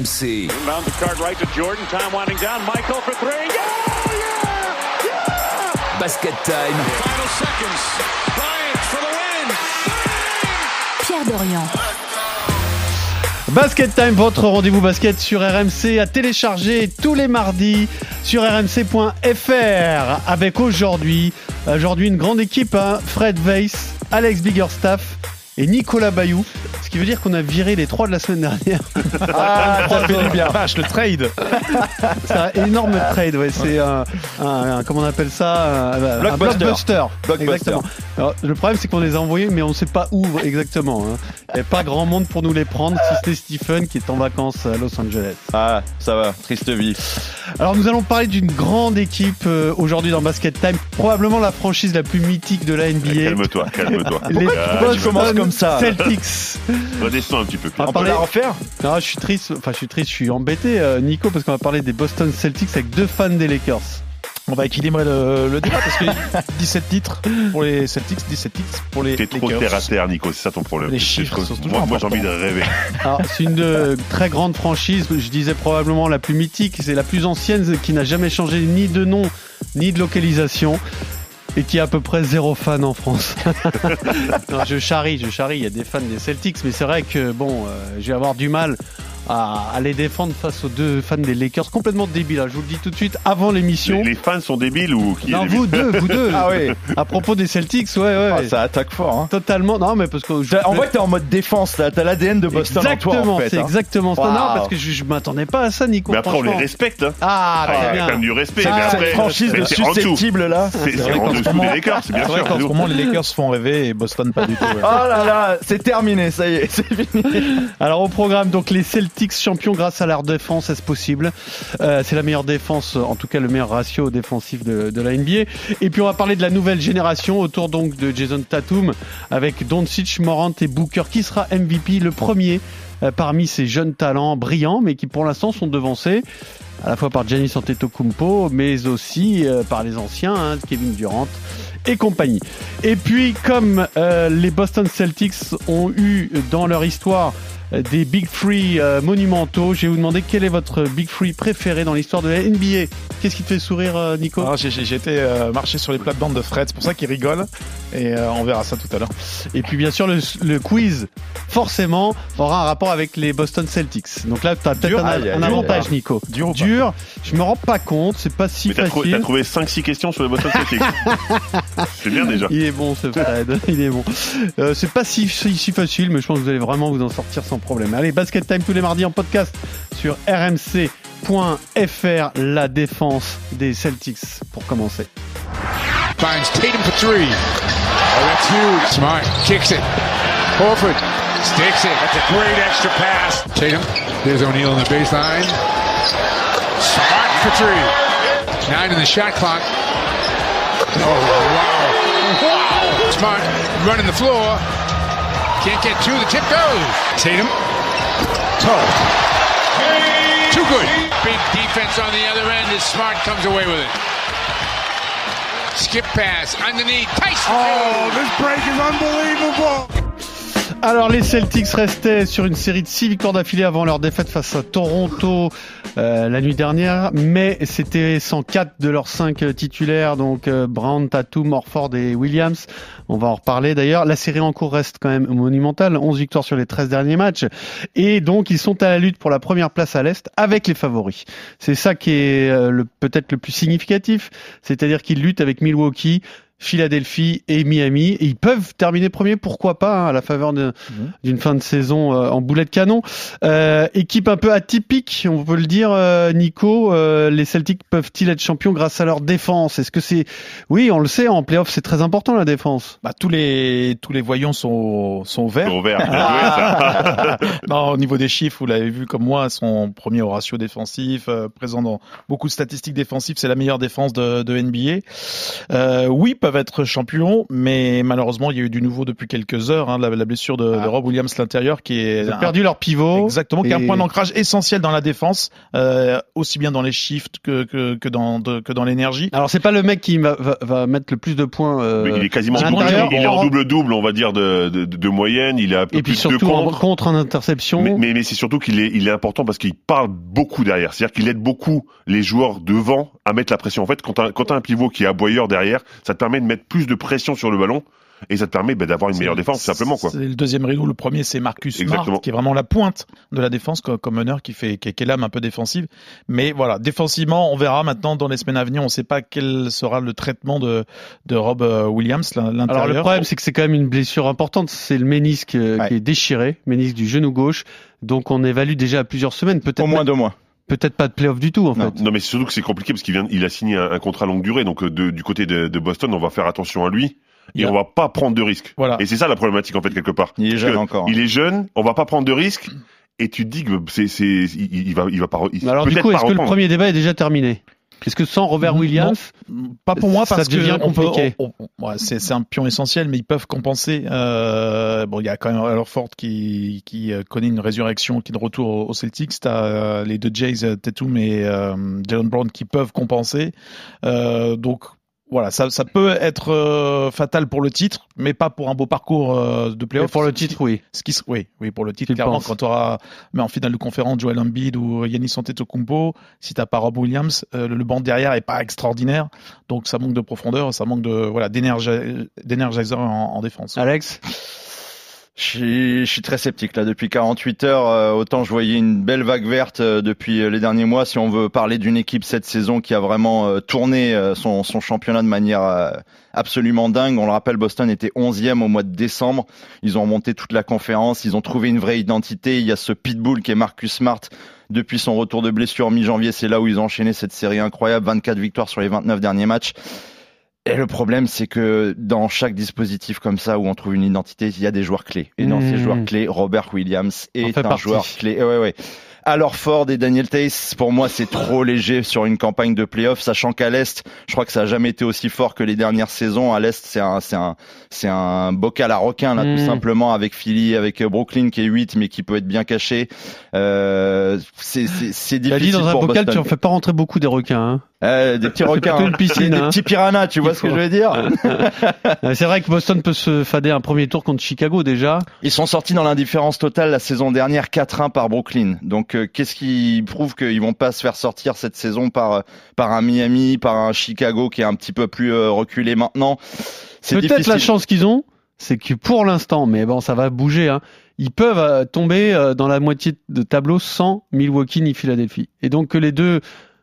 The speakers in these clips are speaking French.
RMC. Inbound the card right to Jordan. Time winding down. Michael for three. Yeah! Yeah! Yeah! Basket time. Final seconds. Bryant for the win. Pierre Dorian. Basket Time, votre rendez-vous basket sur RMC à télécharger tous les mardis sur rmc.fr avec aujourd'hui, aujourd'hui une grande équipe, hein, Fred Weiss, Alex Biggerstaff et Nicolas Bayou. Ce qui veut dire qu'on a viré les trois de la semaine dernière. Ah, ça fait du bien. Vache, le trade. C'est un énorme trade, ouais. C'est un, un- un- comment on appelle ça un, Blockbuster. blockbuster. Blockbuster. Exactement. Alors, le problème, c'est qu'on les a envoyés, mais on ne sait pas où exactement. hein. Il n'y a pas grand monde pour nous les prendre, si c'était Stephen qui est en vacances à Los Angeles. Ah, ça va, triste vie. Alors nous allons parler d'une grande équipe euh, aujourd'hui dans Basket Time, probablement la franchise la plus mythique de la NBA. Calme-toi, calme-toi. Les tu commences comme ça Celtics. Redescends un petit peu. On va parler- la refaire Non, je suis triste, enfin je suis triste, je suis embêté euh, Nico parce qu'on va parler des Boston Celtics avec deux fans des Lakers. On va équilibrer le, le débat parce que 17 titres pour les Celtics, 17 titres pour les T'es trop Lakers. terre à terre, Nico, c'est ça ton problème. Les C'est chiffres trop- sont toujours Moi, moi, j'ai envie de rêver. Alors c'est une euh, très grande franchise, je disais probablement la plus mythique, c'est la plus ancienne qui n'a jamais changé ni de nom ni de localisation. Et qui a à peu près zéro fan en France. non, je charrie, je charrie. Il y a des fans des Celtics, mais c'est vrai que bon, euh, je vais avoir du mal à, à les défendre face aux deux fans des Lakers complètement débiles. hein. Je vous le dis tout de suite avant l'émission. Les, les fans sont débiles ou qui est Non, vous deux, vous deux. Ah oui. À propos des Celtics, ouais, ouais. Ah, Ça attaque fort. Hein. Totalement. Non, mais parce que je- voit que t'es en mode défense, là. T'as l'ADN de Boston exactement, en toi, en fait. c'est hein. exactement ça. Non, parce que je, je m'attendais pas à ça, Nico. Mais après, on les respecte. Hein. Ah, Ah, très il y a bien. quand même du respect. Mais après, Cette franchise de en susceptibles, là. C'est vrai en dessous des Lakers, c'est bien vrai sûr. qu'en ce moment, les Lakers se font rêver et Boston pas du tout. ouais. Oh là là, c'est terminé, ça y est, c'est fini. Alors au programme, donc les Celtics champions grâce à leur défense, est-ce possible? Euh, C'est la meilleure défense, en tout cas le meilleur ratio défensif de, la NBA. Et puis on va parler de la nouvelle génération autour donc de Jason Tatum avec Doncic, Morant et Booker. Qui sera MVP le premier euh, parmi ces jeunes talents brillants, mais qui pour l'instant sont devancés à la fois par Giannis Antetokounmpo, mais aussi euh, par les anciens, hein, Kevin Durant et compagnie. Et puis, comme les Boston Celtics ont eu dans leur histoire des Big Free euh, monumentaux, je vais vous demander quel est votre Big Free préféré dans l'histoire de la NBA. Qu'est-ce qui te fait sourire, euh, Nico Alors, j'ai- été euh, marcher sur les plates-bandes de Fred, c'est pour ça qu'il rigole et euh, on verra ça tout à l'heure. Et puis, bien sûr, le, le quiz, forcément, aura un rapport avec les Boston Celtics. Donc là, tu as peut-être un, avantage. Nico. Dur Dur, je me rends pas compte, c'est pas si Mais t'as trouvé, facile. t'as trouvé 5-6 questions sur les Boston Celtics. c'est bien déjà. Il est bon ce Fred, il est bon. Euh, c'est pas si, si, si facile, mais je pense que vous allez vraiment vous en sortir sans problème. Allez, Basket Time tous les mardis en podcast sur rmc.fr, la défense des Celtics pour commencer. Finds Tatum for three. Oh, that's huge. Smart kicks it. Horford sticks it. That's a great extra pass. Tatum. There's O'Neal on the baseline. Smart for three. Nine in the shot clock. Oh, wow. Wow. Smart running the floor. Can't get two. The tip goes. Tatum. Toe. Too good. Big defense on the other end as Smart comes away with it. Skip pass underneath. Tyson. Oh, this break is unbelievable. Alors les Celtics restaient sur une série de six victoires d'affilée avant leur défaite face à Toronto euh, la nuit dernière, mais c'était 104 de leurs cinq euh, titulaires, donc euh, Brown, Tatum, Orford et Williams. On va en reparler d'ailleurs. La série en cours reste quand même monumentale, 11 victoires sur les 13 derniers matchs, et donc ils sont à la lutte pour la première place à l'Est avec les favoris. C'est ça qui est euh, peut-être le plus significatif, c'est-à-dire qu'ils luttent avec Milwaukee, Philadelphie et Miami. Et ils peuvent terminer premier, pourquoi pas, hein, à la faveur de- d'une fin de saison euh, en boulet de canon. Euh, équipe un peu atypique, on peut le dire, euh, Nico. euh, les Celtics peuvent-ils être champions grâce à leur défense? Est-ce que c'est... Oui, on le sait, en playoff, c'est très important la défense. Bah, tous les tous les voyants sont sont verts. Ça. Non, au niveau des chiffres, vous l'avez vu comme moi, son premier au ratio défensif, euh, présent dans beaucoup de statistiques défensives, c'est la meilleure défense de, de NBA. Euh, oui, peuvent peuvent être champions, mais malheureusement, il y a eu du nouveau depuis quelques heures. Hein, la, la blessure de, Ah. de Rob Williams l'intérieur qui est Ils ont un- perdu leur pivot. Exactement, qui est un point d'ancrage essentiel dans la défense, euh, aussi bien dans les shifts que que, que dans de- que dans l'énergie. Alors c'est pas le mec qui va, va, va mettre le plus de points. euh, Mais il est quasiment à double, il est en en- double-double, on va dire, de, de, de moyenne. Il a un peu et puis plus de surtout en contre. contre en interception. Mais, mais, mais c'est surtout qu'il est, il est important parce qu'il parle beaucoup derrière. C'est-à-dire qu'il aide beaucoup les joueurs devant à mettre la pression. En fait, quand t'as, quand t'as un pivot qui est aboyeur derrière, ça te permet de mettre plus de pression sur le ballon et ça te permet bah, d'avoir une meilleure défense, simplement, quoi. C'est le deuxième rideau. Le premier, c'est Marcus Exactement. Smart, qui est vraiment la pointe de la défense co- comme meneur, qui fait, qui est, qui est l'âme un peu défensive. Mais voilà, défensivement, on verra maintenant dans les semaines à venir. On ne sait pas quel sera le traitement de, de Rob euh, Williams, l'in- l'intérieur. Alors le problème c'est que c'est quand même une blessure importante. C'est le ménisque euh, Ouais. qui est déchiré, ménisque du genou gauche. Donc on évalue déjà à plusieurs semaines, peut-être Au moins deux mois. Peut-être pas de playoff du tout en Non. fait. Non, mais c'est surtout que c'est compliqué parce qu'il vient, il a signé un, un contrat longue durée. Donc, euh, de- du côté de, de Boston, on va faire attention à lui et a- on va pas prendre de risques. Voilà. Et c'est ça la problématique, en fait, quelque part. Il est jeune que encore. Il est jeune, on va pas prendre de risques. Et tu te dis que c'est, c'est, il, il va, il va pas. il- Alors du peut-être coup, est-ce que le premier débat est déjà terminé? Est-ce que sans Robert Non. Williams, Pas pour moi Ça parce devient que compliqué? ouais, c'est un pion essentiel, mais ils peuvent compenser. Euh, bon, il y a quand même Allerford qui qui euh, connaît une résurrection, qui est de retour au, au Celtics. T'as euh, les deux Jays, euh, Tatum et euh, Jalen Brown qui peuvent compenser. Euh, donc voilà, ça, ça peut être euh, fatal pour le titre, mais pas pour un beau parcours euh, de Mais playoff. pour le titre, oui. Ce qui, se- oui, oui, pour le titre, clairement, quand tu auras, mais en finale de conférence, Joel Embiid ou Yannis Antetokounmpo, si t'as pas Rob Williams, euh, le, le banc derrière est pas extraordinaire, donc ça manque de profondeur, ça manque de, voilà, d'énergi- d'énergiseur en, en défense. Alex? Je suis, très sceptique là depuis 48 heures. euh, autant je voyais une belle vague verte euh, depuis euh, les derniers mois. Si on veut parler d'une équipe cette saison qui a vraiment tourné son, son championnat de manière absolument dingue. On le rappelle, Boston était 11e au mois de décembre. Ils ont remonté toute la conférence. Ils ont trouvé une vraie identité. Il y a ce pitbull qui est Marcus Smart. Depuis son retour de blessure mi-janvier, c'est là où ils ont enchaîné cette série incroyable. 24 victoires sur les 29 derniers matchs. Et le problème, c'est que dans chaque dispositif comme ça où on trouve une identité, il y a des joueurs clés. Et dans Mmh. ces joueurs clés, Robert Williams est un partie. joueur clé. Ouais, ouais. Alors Ford et Daniel Tace, pour moi, c'est trop léger sur une campagne de playoff, sachant qu'à l'Est, je crois que ça a jamais été aussi fort que les dernières saisons. À l'Est, c'est un, c'est un, c'est un bocal à requin, là, tout simplement, avec Philly, avec euh, Brooklyn qui est 8, mais qui peut être bien caché. Euh, c'est, c'est, c'est difficile dit dans un pour bocal, Boston. tu en fais pas rentrer beaucoup des requins. Hein. Euh, des petits requins, hein. piscine, des, hein. des petits piranhas, tu vois ce que je veux dire c'est vrai que Boston peut se fader un premier tour contre Chicago déjà. Ils sont sortis dans l'indifférence totale la saison dernière 4-1 par Brooklyn. Donc euh, qu'est-ce qui prouve qu'ils vont pas se faire sortir cette saison par euh, par un Miami, par un Chicago qui est un petit peu plus euh, reculé maintenant? Peut-être la chance qu'ils ont, c'est que pour l'instant, mais bon, ça va bouger. Hein, ils peuvent tomber dans la moitié de tableau sans Milwaukee ni Philadelphie. Et donc que les deux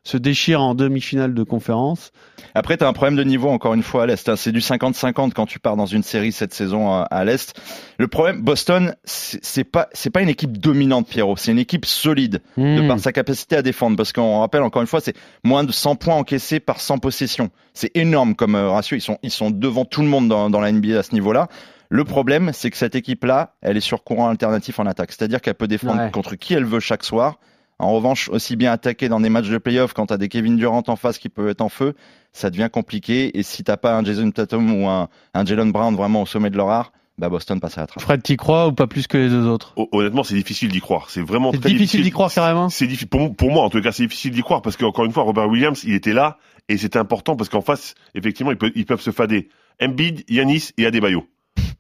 se déchirent en demi-finale de conférence. Après, tu as un problème de niveau encore une fois à l'Est. hein. C'est du 50-50 quand tu pars dans une série cette saison à, à l'Est. Le problème, Boston, c'est pas c'est pas une équipe dominante, Pierrot. C'est une équipe solide de Hmm. par sa capacité à défendre. Parce qu'on rappelle encore une fois, c'est moins de 100 points encaissés par 100 possessions. C'est énorme comme euh, ratio. Ils sont ils sont devant tout le monde dans, dans la NBA à ce niveau-là. Le problème, c'est que cette équipe-là, elle est sur courant alternatif en attaque. C'est-à-dire qu'elle peut défendre Ouais. contre qui elle veut chaque soir. En revanche, aussi bien attaquer dans des matchs de playoff quand t'as des Kevin Durant en face qui peuvent être en feu, ça devient compliqué. Et si t'as pas un Jason Tatum ou un, un Jalen Brown vraiment au sommet de leur art, bah Boston passe à la trappe. Fred, t'y crois ou pas plus que les deux autres? Hon- Honnêtement, c'est difficile d'y croire. C'est vraiment C'est très difficile d'y croire carrément? C'est difficile pour, pour moi en tout cas, c'est difficile d'y croire parce qu'encore une fois, Robert Williams, il était là et c'était important parce qu'en face, effectivement, ils peuvent, ils peuvent se fader. Embiid, Yanis et Adebayo.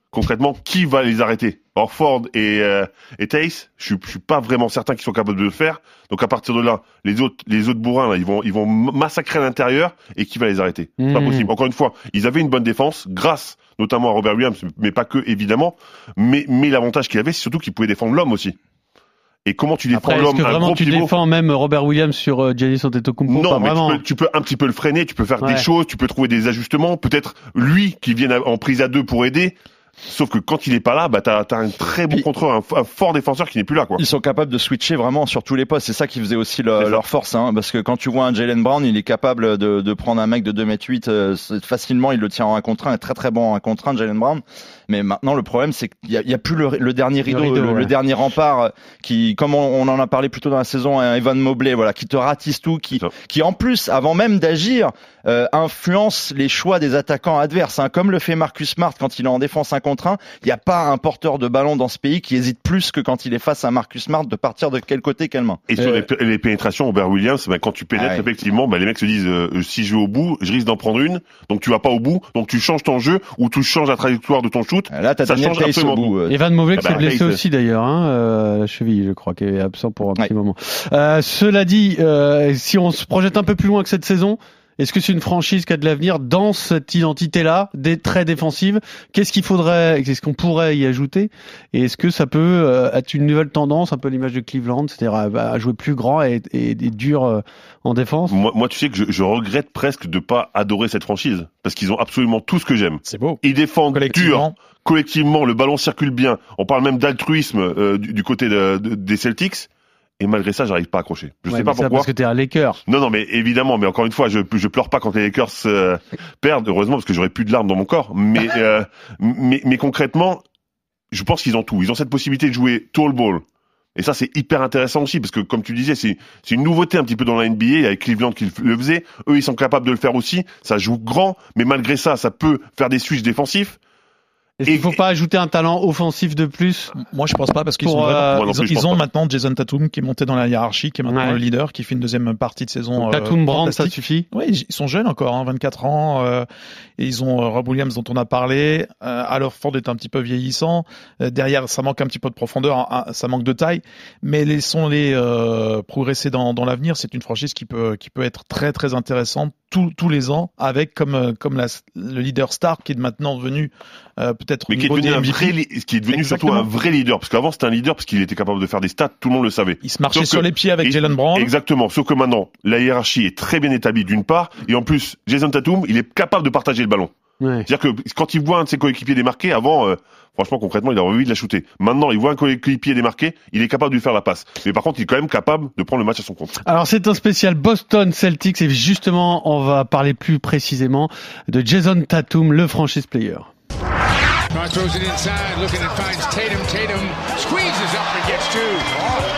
Concrètement, qui va les arrêter? Orford et, euh, et Tace, je suis, je suis pas vraiment certain qu'ils sont capables de le faire. Donc à partir de là, les autres, les autres bourrins, là, ils vont, ils vont massacrer à l'intérieur et qui va les arrêter? C'est pas Mhm. possible. Encore une fois, ils avaient une bonne défense grâce notamment à Robert Williams, mais pas que évidemment. Mais, mais l'avantage qu'il avait, c'est surtout qu'il pouvait défendre l'homme aussi. Et comment tu défends Après, est-ce l'homme que vraiment gros tu pivot? défends même Robert Williams sur euh, Giannis Antetokounmpo? Non, Pas mais tu peux, tu peux un petit peu le freiner, tu peux faire Ouais. des choses, tu peux trouver des ajustements, peut-être lui qui vienne en prise à deux pour aider. Sauf que quand il est pas là, bah t'as as un très bon contrôle, un, un fort défenseur qui n'est plus là, quoi. Ils sont capables de switcher vraiment sur tous les postes. C'est ça qui faisait aussi le- leur force. Hein, parce que quand tu vois un Jalen Brown, il est capable de, de prendre un mec de 2m8 euh, c'est- facilement. Il le tient en 1 contre 1. est très très bon en 1 contre 1, Jalen Brown. Mais maintenant, le problème, c'est qu'il y a, il y a plus le, le dernier rideau, rideau, le, ouais. dernier rempart euh, qui, comme on, on en a parlé plus tôt dans la saison, un Evan Mobley, voilà, qui te ratisse tout, qui, qui en plus, avant même d'agir, euh, influence les choix des attaquants adverses. Hein, comme le fait Marcus Smart quand il est en défense 1 contre 1. Il n'y a pas un porteur de ballon dans ce pays qui hésite plus que quand il est face à Marcus Smart de partir de quel côté, quelle main. Et sur Euh, les, pénétrations, Robert Williams, bah, quand tu pénètres, Ah ouais. effectivement, bah, les mecs se disent, euh, euh, si je vais au bout, je risque d'en prendre une, donc tu vas pas au bout, donc tu changes ton jeu, ou tu changes la trajectoire de ton shoot. Là, t'as Ça Daniel change Tays au absolument bout. Evan Mobley qui Ah bah, s'est blessé aussi d'ailleurs, hein, euh, la cheville, je crois, qui est absent pour un petit moment. Euh, cela dit, euh, si on se projette un peu plus loin que cette saison, est-ce que c'est une franchise qui a de l'avenir dans cette identité-là, des très défensive Qu'est-ce qu'il faudrait, qu'est-ce qu'on pourrait y ajouter? Et est-ce que ça peut euh, être une nouvelle tendance, un peu l'image de Cleveland, c'est-à-dire à, à jouer plus grand et, et, et dur euh, en défense? Moi, moi, tu sais que je, je regrette presque de pas adorer cette franchise, parce qu'ils ont absolument tout ce que j'aime. C'est beau. Ils défendent dur, Collectivement. collectivement, le ballon circule bien. On parle même d'altruisme euh, du, du côté de- de- des Celtics, et malgré ça, j'arrive pas à accrocher. Je Ouais, sais pas pourquoi. Parce que t'es un Laker. Non, non, mais évidemment, mais encore une fois, je, je pleure pas quand les Lakers euh, perdent, heureusement, parce que j'aurais plus de larmes dans mon corps. Mais, euh, mais, mais concrètement, je pense qu'ils ont tout. Ils ont cette possibilité de jouer tall ball. Et ça, c'est hyper intéressant aussi, parce que comme tu disais, c'est c'est une nouveauté un petit peu dans la NBA, avec Cleveland qui le faisait. Eux, ils sont capables de le faire aussi. Ça joue grand, mais malgré ça, ça peut faire des switches défensifs. Est-ce qu'il faut pas ajouter un talent offensif de plus Moi, je pense pas parce qu'ils vraiment- euh, ils ont, plus, ils ont maintenant Jason Tatum qui est monté dans la hiérarchie, qui est maintenant Ouais. le leader, qui fait une deuxième partie de saison. euh, Tatum Brand, ça suffit? Oui, ils sont jeunes encore, hein, 24 ans. euh, et ils ont euh, Rob Williams dont on a parlé. Euh, alors Ford est un petit peu vieillissant. Euh, derrière, ça manque un petit peu de profondeur, hein, hein, ça manque de taille. Mais laissons-les euh, progresser dans, dans l'avenir. C'est une franchise qui peut qui peut être très très intéressante tous tous les ans, avec comme euh, comme la, le leader star qui est maintenant devenu euh, peut-être Mais qui est devenu un vrai, qui est devenu surtout un vrai leader. Parce qu'avant, c'était un leader parce qu'il était capable de faire des stats. Tout le monde le savait. Il se marchait Sauf sur que- les pieds avec et- Jalen Brown. Exactement. Sauf que maintenant, la hiérarchie est très bien établie d'une part, et en plus, Jason Tatum, il est capable de partager le ballon. Ouais. C'est-à-dire que quand il voit un de ses coéquipiers démarqué, avant, euh, franchement, concrètement, il a envie de la shooter. Maintenant, il voit un coéquipier démarqué, il est capable de lui faire la passe. Mais par contre, il est quand même capable de prendre le match à son compte. Alors c'est un spécial Boston Celtics et justement on va parler plus précisément de Jason Tatum, le franchise player. Smart throws it inside, looking and finds Tatum. Tatum squeezes up and gets two.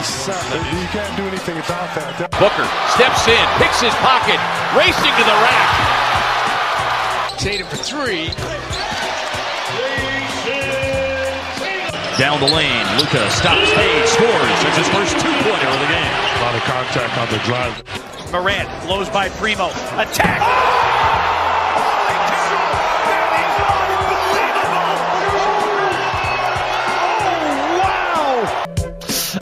47. You can't do anything about that. Booker steps in, picks his pocket, racing to the rack. Tatum for three. Down the lane, Luca stops, fades, scores. That's his first two-pointer of the game. A lot of contact on the drive. Morant blows by Primo. Attack!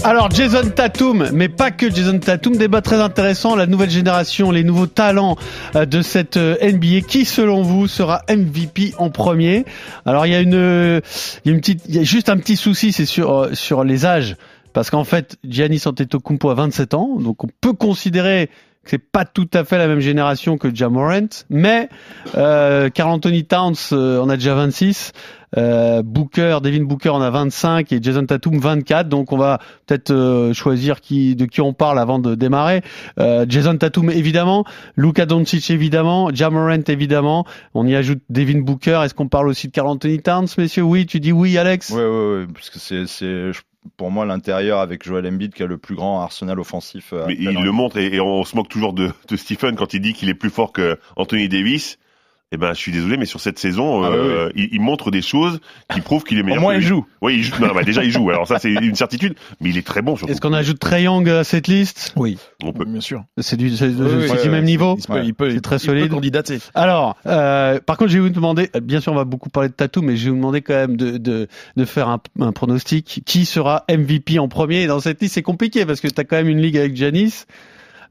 Alors Jason Tatum, mais pas que Jason Tatum, débat très intéressant, la nouvelle génération, les nouveaux talents euh, de cette euh, NBA, qui selon vous sera MVP en premier? Alors il y a une, y a une petite, il y a juste un petit souci, c'est sur euh, sur les âges, parce qu'en fait Giannis Antetokounmpo a 27 ans, donc on peut considérer c'est pas tout à fait la même génération que Jamorant, mais euh, Carl Anthony Towns euh, en a déjà 26. Euh, Booker, Devin Booker en a 25 et Jason Tatum 24. Donc on va peut-être euh, choisir de qui on parle avant de démarrer. Euh, Jason Tatum évidemment, Luka Doncic évidemment, Jamorant évidemment. On y ajoute Devin Booker. Est-ce qu'on parle aussi de Carl Anthony Towns, messieurs? Oui, tu dis oui, Alex? Ouais, ouais, ouais, parce que c'est, c'est pour moi l'intérieur avec Joel Embiid qui a le plus grand arsenal offensif. euh, Mais il le montre et, et on se moque toujours de, de Stephen quand il dit qu'il est plus fort que Anthony Davis. Eh ben, je suis désolé, mais sur cette saison, Ah euh, il, il montre des choses qui prouvent qu'il est meilleur. Au moins que il joue. Oui, il joue. Non, bah, déjà il joue. Alors ça, c'est une certitude. Mais il est très bon surtout. Est-ce qu'on ajoute Trey Young à cette liste? Oui, On peut. bien sûr. C'est du, c'est, Oui, c'est oui, du ouais, même niveau. Il, peut, Ouais. il peut, C'est très il peut solide. candidater. Alors, euh, par contre, je vais vous demander, euh, bien sûr, on va beaucoup parler de Tatou, mais je vais vous demander quand même de, de, de faire un, un pronostic. Qui sera MVP en premier? Et Dans cette liste, c'est compliqué parce que tu as quand même une ligue avec.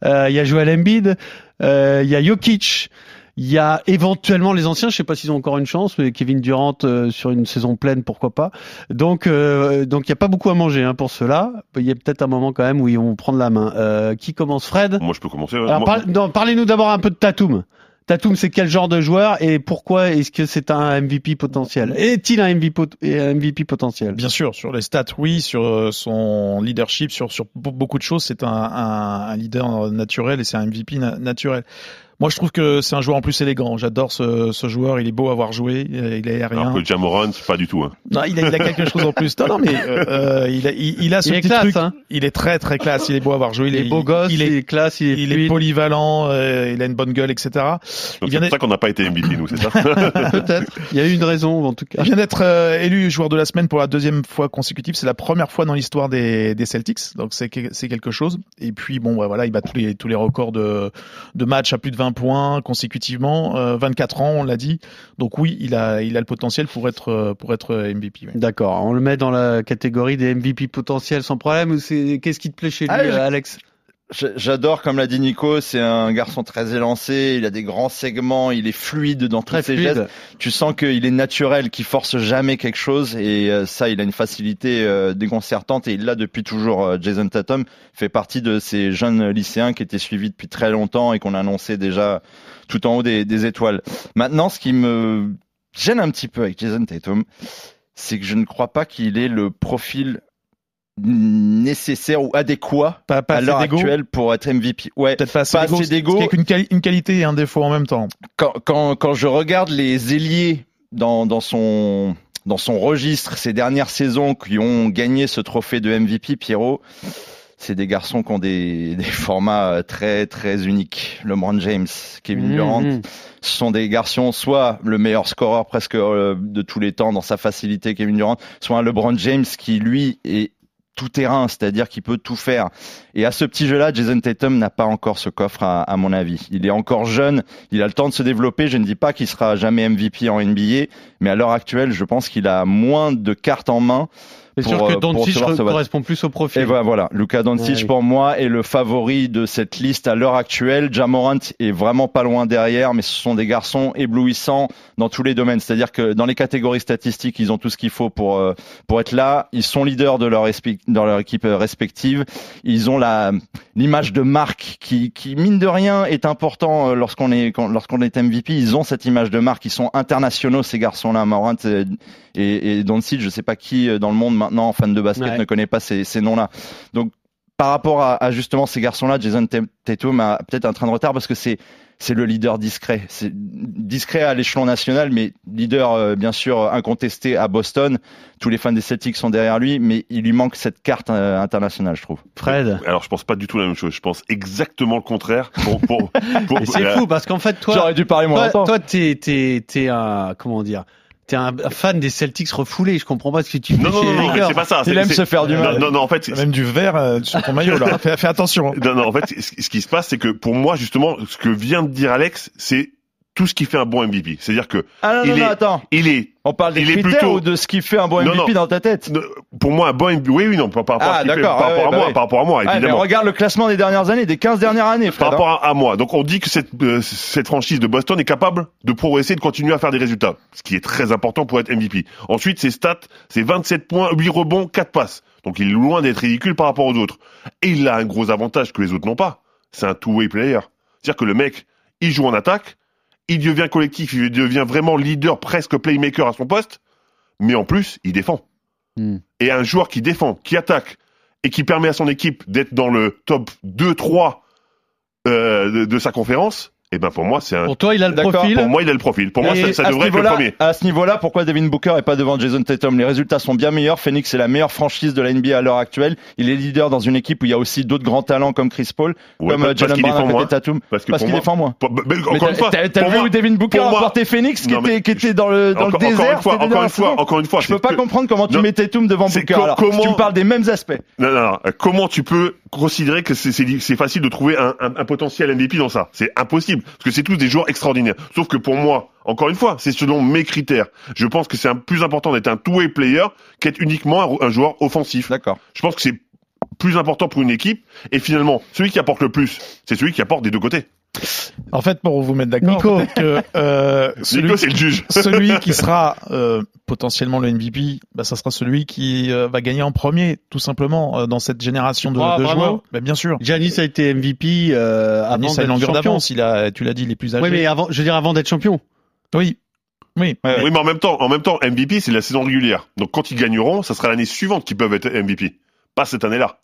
Euh, Il y a Joel Embiid, euh, il y a Jokic. Il y a éventuellement les anciens, je sais pas s'ils ont encore une chance, mais Kevin Durant euh, sur une saison pleine, pourquoi pas. Donc, euh, donc il y a pas beaucoup à manger hein, pour cela. Il y a peut-être un moment quand même où ils vont prendre la main. Euh, qui commence, Fred? Moi, je peux commencer. Alors, Moi- par- non, parlez-nous d'abord un peu de Tatum. Tatum, c'est quel genre de joueur et pourquoi est-ce que c'est un MVP potentiel? Est-il un MVP, MVP potentiel? Bien sûr, sur les stats, oui, sur euh, son leadership, sur, sur be- beaucoup de choses, c'est un, un, un leader naturel et c'est un MVP na- naturel. Moi, je trouve que c'est un joueur en plus élégant. J'adore ce, ce joueur. Il est beau à voir jouer. Il est aérien. Alors que Jamoran, c'est pas du tout. Hein. Non, il a, il a quelque chose en plus. Non, non, mais euh, euh, il, a, il, il a ce Il petit classe, truc. hein. Il est très, très classe. Il est beau à voir jouer. Il est beau gosse, il est, classe, il est, il est fluide. polyvalent. euh, il a une bonne gueule, etc. C'est pour ça qu'on n'a pas été MVP, nous, c'est ça Peut-être. Il y a eu une raison en tout cas. Il vient d'être euh, élu joueur de la semaine pour la deuxième fois consécutive. C'est la première fois dans l'histoire des, des Celtics, donc c'est que- c'est quelque chose. Et puis bon, ouais, voilà, il bat tous les tous les records de de matchs à plus de 20 points consécutivement. Euh, 24 ans, on l'a dit. Donc oui, il a il a le potentiel pour être euh, pour être MVP. oui. D'accord. On le met dans la catégorie des MVP potentiels sans problème ou c'est qu'est-ce qui te plaît chez lui, Ah, je- euh, Alex? J'adore, comme l'a dit Nico, c'est un garçon très élancé, il a des grands segments, il est fluide dans tous Très ses fluide. gestes. Tu sens qu'il est naturel, qu'il force jamais quelque chose et euh, ça, il a une facilité euh, déconcertante et il l'a depuis toujours. Euh, Jason Tatum fait partie de ces jeunes lycéens qui étaient suivis depuis très longtemps et qu'on a annoncé déjà tout en haut des, des étoiles. Maintenant, ce qui me gêne un petit peu avec Jason Tatum, c'est que je ne crois pas qu'il ait le profil nécessaire ou adéquat Pas, pas à l'heure actuelle pour être MVP. Ouais, Peut-être pas assez pas d'ego. assez qu'une quali- une qualité et un défaut en même temps. quand, quand, quand je regarde les ailiers dans, dans son dans son registre ces dernières saisons qui ont gagné ce trophée de MVP, Pierrot, c'est des garçons qui ont des, des formats très très uniques. LeBron James, Kevin Mmh, Durant, mmh. ce sont des garçons, soit le meilleur scoreur presque euh, de tous les temps dans sa facilité, Kevin Durant, soit un LeBron James qui lui est tout terrain, c'est-à-dire qu'il peut tout faire. Et à ce petit jeu-là, Jason Tatum n'a pas encore ce coffre à, à mon avis. Il est encore jeune, il a le temps de se développer. Je ne dis pas qu'il sera jamais MVP en NBA, mais à l'heure actuelle, je pense qu'il a moins de cartes en main. C'est sûr euh, que pour Doncic correspond plus au profil. Et voilà, voilà. Luka Doncic Ouais. pour moi est le favori de cette liste à l'heure actuelle. Jamorant est vraiment pas loin derrière, mais ce sont des garçons éblouissants dans tous les domaines. C'est-à-dire que dans les catégories statistiques, ils ont tout ce qu'il faut pour euh, pour être là. Ils sont leaders de leur dans leur équipe euh, respective. Ils ont la l'image de marque qui qui mine de rien est important euh, lorsqu'on est lorsqu'on est MVP. Ils ont cette image de marque. Ils sont internationaux ces garçons-là. Morant et, et, et Doncic, je sais pas qui euh, dans le monde maintenant fan de basket Ouais. ne connaît pas ces, ces noms-là. Donc par rapport à, à justement ces garçons-là, Jason Tatum a peut-être un train de retard parce que c'est c'est le leader discret. C'est discret à l'échelon national, mais leader euh, bien sûr incontesté à Boston. Tous les fans des Celtics sont derrière lui, mais il lui manque cette carte euh, internationale, je trouve. Fred. Alors je pense pas du tout la même chose. Je pense exactement le contraire. Pour, pour, pour- Et c'est euh, fou parce qu'en fait toi, J'aurais dû parler moins toi, longtemps. toi t'es t'es t'es un comment dire, t'es un fan des Celtics refoulés. Je comprends pas ce que tu fais Non, non, non, c'est pas ça. Il c'est- aime se faire du mal. Non, non, en fait, même du vert euh, sur ton maillot là. Fais, fais attention. hein. Non, non, en fait, ce qui se passe, c'est que pour moi, justement, ce que vient de dire Alex, c'est tout ce qui fait un bon MVP. C'est-à-dire que Ah non, il non, est- non, attends. il est, On parle des il est critères plutôt- ou de ce qui fait un bon MVP non. dans ta tête pour moi, un bon MVP. Oui, oui, non, par, rapport Ah, à, ce qu'il fait, d'accord, par ouais, rapport ouais, à bah moi, oui. par rapport à moi, Ah, mais évidemment. regarde le classement des dernières années, des 15 dernières années. Par rapport à, à moi. Donc on dit que cette, euh, cette franchise de Boston est capable de progresser, de continuer à faire des résultats, ce qui est très important pour être MVP. Ensuite, ses stats, c'est 27 points, 8 rebonds, 4 passes. Donc il est loin d'être ridicule par rapport aux autres. Et il a un gros avantage que les autres n'ont pas. C'est un two-way player. C'est-à-dire que le mec, il joue en attaque, il devient collectif, il devient vraiment leader, presque playmaker à son poste, mais en plus, il défend. Hmm. Et un joueur qui défend, qui attaque, et qui permet à son équipe d'être dans le top 2-3 euh, de, de sa conférence, eh ben pour moi, c'est un. Pour toi, il a le profil. Pour moi, il a le profil. Pour moi, ça, devrait être le premier. À ce niveau-là, pourquoi Devin Booker est pas devant Jason Tatum? Les résultats sont bien meilleurs. Phoenix est la meilleure franchise de la NBA à l'heure actuelle. Il est leader dans une équipe où il y a aussi d'autres grands talents comme Chris Paul, Ouais, comme euh, Jalen Brown Tatum. Parce qu'il défend moins. pour- mais Mais encore t'as- une fois, t'as vu moi, Devin Booker apporter Phoenix qui mais était, qui était dans le, dans encore, le encore désert une fois, encore une fois, encore une fois, Je peux pas comprendre comment tu mets Tatum devant Booker. Tu me parles des mêmes aspects. Non, non. Comment tu peux considérer que c'est- facile de trouver un potentiel MVP dans ça? C'est impossible, parce que c'est tous des joueurs extraordinaires. Sauf que pour moi, encore une fois, c'est selon mes critères. Je pense que c'est plus important d'être un two-way player qu'être uniquement un, un joueur offensif. D'accord. Je pense que c'est plus important pour une équipe. Et finalement, celui qui apporte le plus, c'est celui qui apporte des deux côtés. En fait, pour vous mettre d'accord, Nico. que euh, celui, Nico, c'est le juge. celui qui sera euh, potentiellement le MVP, bah, ça sera celui qui euh, va gagner en premier, tout simplement, euh, dans cette génération de, Ah, de joueurs. Bah, bien sûr. Giannis a été MVP euh, avant d'être longueur champion. d'avance. Il a, tu l'as dit, il est plus âgé. Oui, mais avant, je veux dire avant d'être champion. oui, oui. Ouais, Oui, mais en même temps, en même temps, MVP, c'est la saison régulière. Donc quand ils gagneront, ça sera l'année suivante qu'ils peuvent être MVP. Pas cette année-là.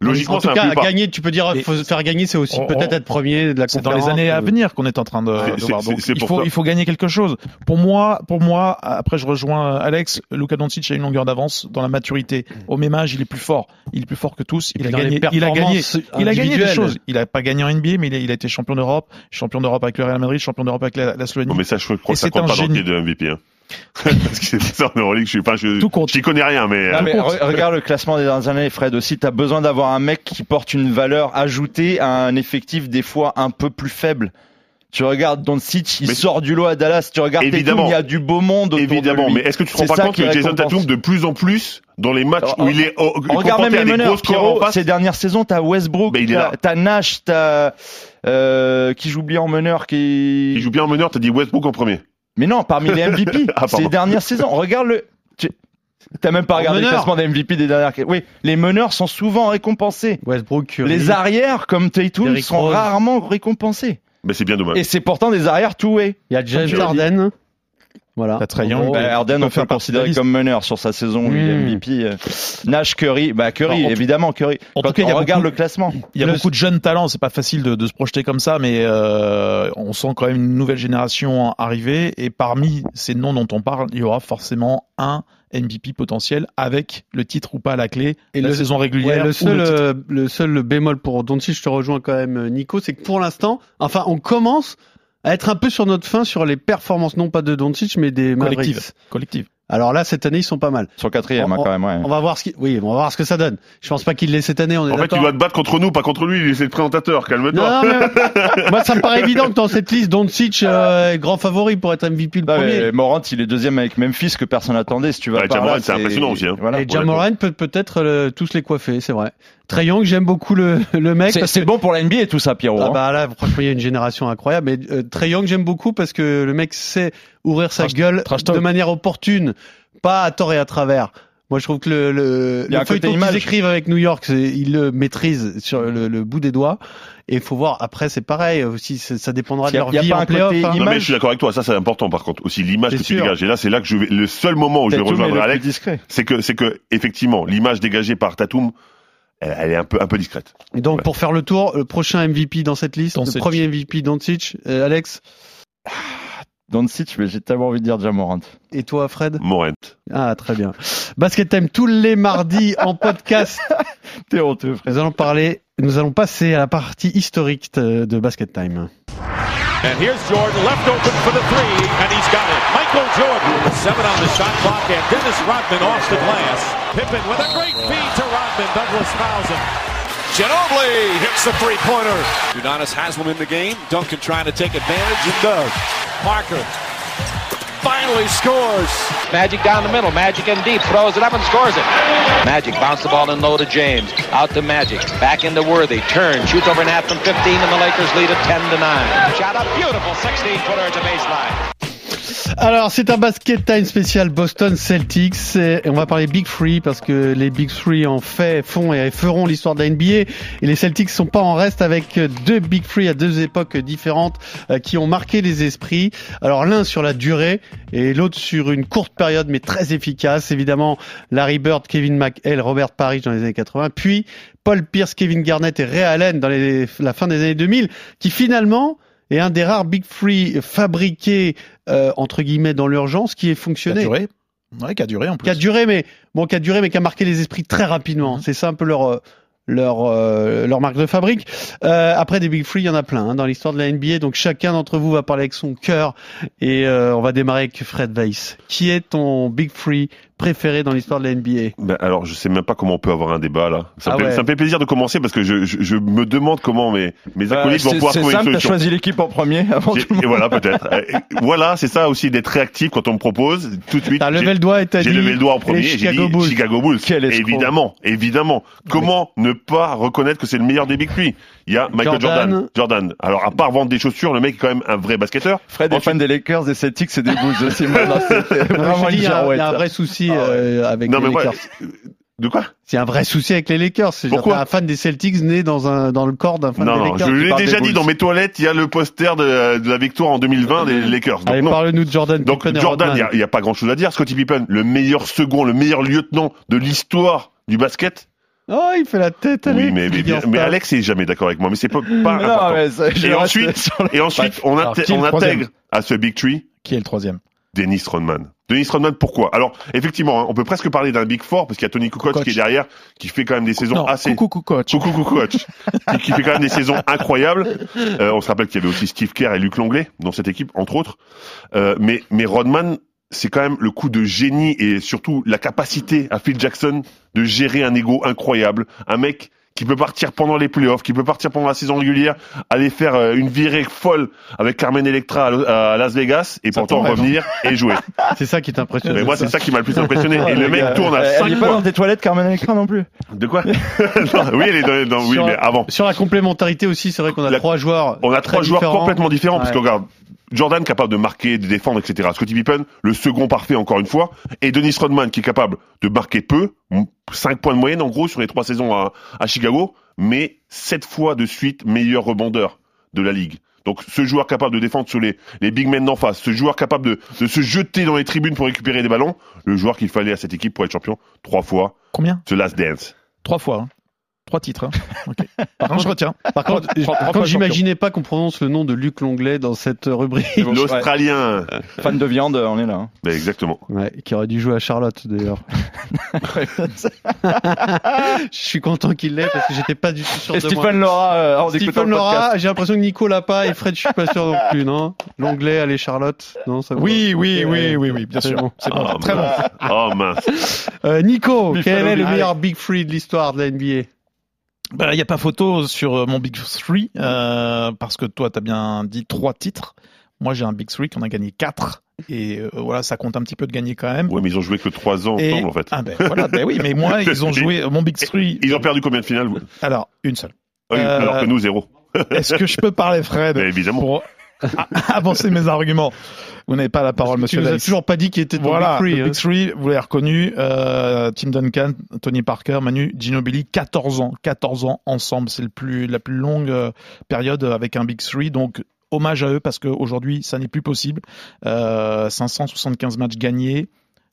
Logiquement, en tout cas, gagner, tu peux dire, faut faire gagner, c'est aussi peut-être être premier de la C'est dans les années à euh, venir qu'on est en train de, voir. Donc, il faut, ça. il faut gagner quelque chose. Pour moi, pour moi, après je rejoins Alex, Luka Doncic a une longueur d'avance dans la maturité. Au même âge, il est plus fort. Il est plus fort que tous. Il a gagné, il a gagné, il a gagné des choses. Il a pas gagné en NBA, mais il a, il a été champion d'Europe, champion d'Europe avec le Real Madrid, champion d'Europe avec la, la Slovénie. Mais ça, je crois que ça c'est compte un pas dans le génie. pied de MVP. Hein. Parce que c'est ça en Euroleague, je suis pas, je, Tout compte. j'y connais rien, mais, euh, mais re- regarde le classement des dernières années, Fred aussi. T'as besoin d'avoir un mec qui porte une valeur ajoutée à un effectif des fois un peu plus faible. Tu regardes Doncic, il Mais- sort du lot à Dallas. Tu regardes Évidemment. Tatum, il y a du beau monde autour évidemment. de lui. Mais est-ce que tu te rends C'est pas compte qui que Jason. Tatum, de plus en plus, dans les matchs Alors, où il est oh, regarde même les meneurs. gros scores en Pierrot, face, ces dernières saisons, t'as Westbrook, Mais il est t'as là. t'as Nash, t'as euh, qui j'oublie en meneur, qui. il joue bien en meneur, t'as dit Westbrook en premier. Mais non, parmi les MVP, Ah, ces dernières saisons. Regarde le. tu- T'as même pas En regardé le classement des MVP des dernières. Oui, les meneurs sont souvent récompensés. Westbrook, Curry. Les arrières, comme Tatum, sont Rose. rarement récompensés. Mais c'est bien dommage. Et c'est pourtant des arrières two-way. Il y a James. Harden. Voilà. Trae Young. Bah, Harden, peut on peut considérer comme meneur sur sa saison, lui, Hmm. MVP. euh. Nash, Curry, bah Curry, Alors, évidemment Curry. en Quand tout cas, y on a regarde beaucoup- le classement. Il y a Le- beaucoup de jeunes talents, c'est pas facile de, de se projeter comme ça, mais euh, on sent quand même une nouvelle génération arriver. Et parmi ces noms dont on parle, il y aura forcément un MVP potentiel avec le titre ou pas à la clé, Et la le- saison Ouais, régulière. le ou seul, le euh, seul bémol pour Doncic, je te rejoins quand même, euh, Nico, c'est que pour l'instant, enfin, on commence à être un peu sur notre fin sur les performances, non pas de Doncic, mais des Mavericks. collective. Alors là, cette année, ils sont pas mal. Sur quatrième, hein, On- quand même, ouais. On va voir ce qui, oui, on va voir ce que ça donne. Je pense pas qu'il l'ait cette année, on est En fait, tu dois te battre contre nous, pas contre lui. C'est le présentateur. Calme-toi. Non, non, mais- moi, ça me paraît évident que dans cette liste, Doncic euh, est grand favori pour être MVP le Non, premier. mais Morant, il est deuxième avec Memphis que personne n'attendait. Si tu vas Ouais, par Jamoran, là, c'est impressionnant aussi, hein. Voilà. Et Jamoran peut peut-être euh, tous les coiffer, c'est vrai. Trey Young, j'aime beaucoup le, le mec. C'est parce c'est bon pour la NBA tout ça, Pierrot. Ah hein. bah là, franchement, il y a une génération incroyable. Mais euh, Trey Young, j'aime beaucoup parce que le mec sait ouvrir sa Trash- gueule trash de manière opportune, pas à tort et à travers. Moi, je trouve que le, le, le feuilleton qu'ils écrivent avec New York, c'est- ils le maîtrisent sur le, le bout des doigts. Et il faut voir, après, c'est pareil aussi, ça dépendra de leur il y a vie pas en un playoff. hein. Non, image. mais je suis d'accord avec toi. Ça, c'est important, par contre. Aussi, l'image que tu dégages. Et là, c'est là que je vais, le seul moment où je vais Tatum le plus Alex, discret. c'est que, c'est que, effectivement, l'image dégagée par Tatum, elle, elle est un peu, un peu discrète. Et donc, Ouais. pour faire le tour, le prochain MVP dans cette liste, le premier MVP Doncic, euh, Alex, Doncic, mais j'ai tellement envie de dire Jamorant. et toi, Fred? Morent. Ah, très bien. Basket Time tous les mardis en podcast. T'es honteux, frère. Nous allons parler, nous allons passer à la partie historique de, de Basket Time. And here's Jordan left open for the three, and he's got it. Michael Jordan, seven on the shot clock, and Dennis Rodman off the glass. Pippen with a great feed to Rodman. Douglas fouls him. Ginobili hits the three-pointer. Udonis Haslam in the game. Duncan trying to take advantage and does. Parker finally scores. Magic down the middle. Magic in deep. Throws it up and scores it. Magic bounce the ball in low to James. Out to Magic. Back into Worthy. Turn. Shoots over an half from 15 and the Lakers lead it 10 to 9. Shot a beautiful 16-footer at the baseline. Alors, c'est un Basket Time spécial Boston Celtics on va parler Big Free parce que les Big Free en fait, font et feront l'histoire de la NBA et les Celtics sont pas en reste avec deux Big Free à deux époques différentes euh, qui ont marqué les esprits. Alors l'un sur la durée et l'autre sur une courte période mais très efficace. Évidemment, Larry Bird, Kevin McHale, Robert Parrish dans les années 80, puis Paul Pierce, Kevin Garnett et Ray Allen dans la fin des années 2000 qui finalement est un des rares Big Free fabriqués euh, entre guillemets dans l'urgence qui est Qui a fonctionné. duré. Ouais, qui a duré en plus. Qui a duré, mais bon, qui a duré, mais qui a marqué les esprits très rapidement. Mhm. C'est ça un peu leur euh, leur euh, leur marque de fabrique. Euh, après des big free, il y en a plein hein, dans l'histoire de la NBA. Donc chacun d'entre vous va parler avec son cœur et euh, on va démarrer avec Fred Weiss. Qui est ton big free préféré dans l'histoire de la NBA Ben, alors, je sais même pas comment on peut avoir un débat, là. Ça, Ah me, fait, ouais. ça me fait plaisir de commencer parce que je, je, je me demande comment mes, mes Bah, acolytes vont c'est pouvoir c'est trouver une solution. choisi l'équipe en premier avant J'ai- tout le Et monde. voilà, peut-être. Euh, voilà, c'est ça aussi d'être réactif quand on me propose. Tout de suite. T'as j'ai- levé le doigt et t'as dit J'ai levé le doigt en premier. et J'ai Chicago dit Bulls. Chicago Bulls. Quel escroc. Évidemment, évidemment. Comment ne pas reconnaître que c'est le meilleur des Big Three? Il y a Michael Jordan. Jordan. Jordan. Alors, à part vendre des chaussures, le mec est quand même un vrai basketteur. Fred est fan des Lakers, des Celtics et des Bulls aussi. Je vraiment il y, a- y un vrai souci Ah ouais. euh, avec Non, les mais moi, Lakers. de quoi C'est un vrai souci avec les Lakers. C'est Pourquoi un fan des Celtics né dans un dans le corps d'un fan Non, des non, Lakers. je qui l'ai déjà dit, dans mes toilettes, il y a le poster de, de la victoire en 2020 des Lakers. Donc, Allez, non. parle-nous de Jordan. Donc Pippen Jordan, il Rodman. n'y a, il y a pas grand-chose à dire. Scottie Pippen, le meilleur second, le meilleur lieutenant de l'histoire du basket. Oh, il fait la tête. Oui, Alex. mais, mais, mais. Alex est jamais d'accord avec moi, mais c'est pas, pas Non, mais ça, Et ensuite- Et ensuite, on, Alors, intègre à ce Big Tree Qui est le troisième Dennis Rodman. Dennis Rodman, pourquoi? Alors, effectivement, hein, on peut presque parler d'un Big Four, parce qu'il y a Tony Kukoc, Kukoc. qui est derrière, qui fait quand même des saisons Non, assez... coucou, coucou, coach. Coucou, coucou, coach. qui, qui fait quand même des saisons incroyables. Euh, on se rappelle qu'il y avait aussi Steve Kerr et Luc Longley dans cette équipe, entre autres. Euh, mais, mais Rodman, c'est quand même le coup de génie et surtout la capacité à Phil Jackson de gérer un ego incroyable. Un mec qui peut partir pendant les playoffs, qui peut partir pendant la saison régulière, aller faire euh, une virée folle avec Carmen Electra à Las Vegas et Ça pourtant revenir et jouer. C'est ça qui t'impressionne. Mais moi, c'est ça qui m'a le plus impressionné. Et le mec tourne à Elle 5 n'est pas dans tes toilettes, Carmen Electra non plus. De quoi? Non, Oui, elle est dans, dans- oui, mais avant. Sur la complémentarité aussi, c'est vrai qu'on a La- trois joueurs. On a trois joueurs complètement différents parce Ouais. que regarde, Jordan capable de marquer, de défendre, etc. Scottie Pippen, le second parfait encore une fois, et Dennis Rodman qui est capable de marquer peu, 5 points de moyenne en gros sur les trois saisons à, à Chicago, mais 7 fois de suite meilleur rebondeur de la ligue. Donc ce joueur capable de défendre sur les, les big men d'en face, ce joueur capable de, de se jeter dans les tribunes pour récupérer des ballons, le joueur qu'il fallait à cette équipe pour être champion trois fois, Combien? The Last Dance. Trois fois. hein. Trois titres. hein. Ok. non, je retiens. Par contre, par contre, j'imaginais pas qu'on prononce le nom de Luc Longley dans cette rubrique. L'Australien. Fan de viande, on est là. hein. Exactement. Ouais, qui aurait dû jouer à Charlotte d'ailleurs. Je suis content qu'il l'ait parce que j'étais pas du tout sûr Et de moi. Stephen Laura, euh, en. Laura, j'ai l'impression que Nico l'a pas et Fred, je suis pas sûr non plus, non L'onglet, allez Charlotte, non ça Oui, oui, oui, ouais. oui, oui, bien sûr. bon. C'est bon. Oh, Très bon. Oh mince. Euh, Nico, quel est le meilleur Big Free de l'histoire de la NBA Il n'y a pas photo sur euh, mon Big Three, euh, parce que toi, tu as bien dit trois titres. Moi, j'ai un Big Three qu'on a gagné quatre. Et euh, voilà, ça compte un petit peu de gagner quand même. Ouais, mais ils ont joué que trois ans Et- ensemble, en fait. Ah ben voilà, ben oui, mais moi, ils ont joué mon Big Three. Ils ont perdu combien de finales vous? Alors, une seule. Oui, Euh, Alors que nous, zéro. Est-ce que je peux parler, Fred, évidemment. pour avancer mes arguments Vous n'avez pas la parole, Tu monsieur nous as toujours pas dit qu'il était Voilà, Big le hein. Big Three, vous l'avez reconnu, euh, Tim Duncan, Tony Parker, Manu Ginobili, 14 ans, 14 ans ensemble, c'est le plus, la plus longue euh, période avec un Big Three, donc hommage à eux parce qu'aujourd'hui ça n'est plus possible. Euh, 575 matchs gagnés,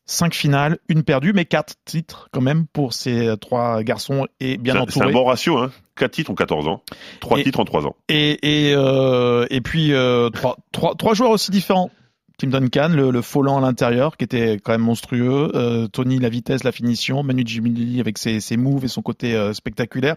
5 finales, une perdue, mais 4 titres quand même pour ces euh, trois garçons et bien un- C'est un entourés. bon ratio, hein. 4 titres en 14 ans. 3 Et- titres en 3 ans. Et, et, euh, et puis euh, trois, trois, trois joueurs aussi différents. Tim Duncan, le, le Folland à l'intérieur, qui était quand même monstrueux. Euh, Tony, la vitesse, la finition. Manu Ginobili avec ses, ses moves et son côté euh, spectaculaire.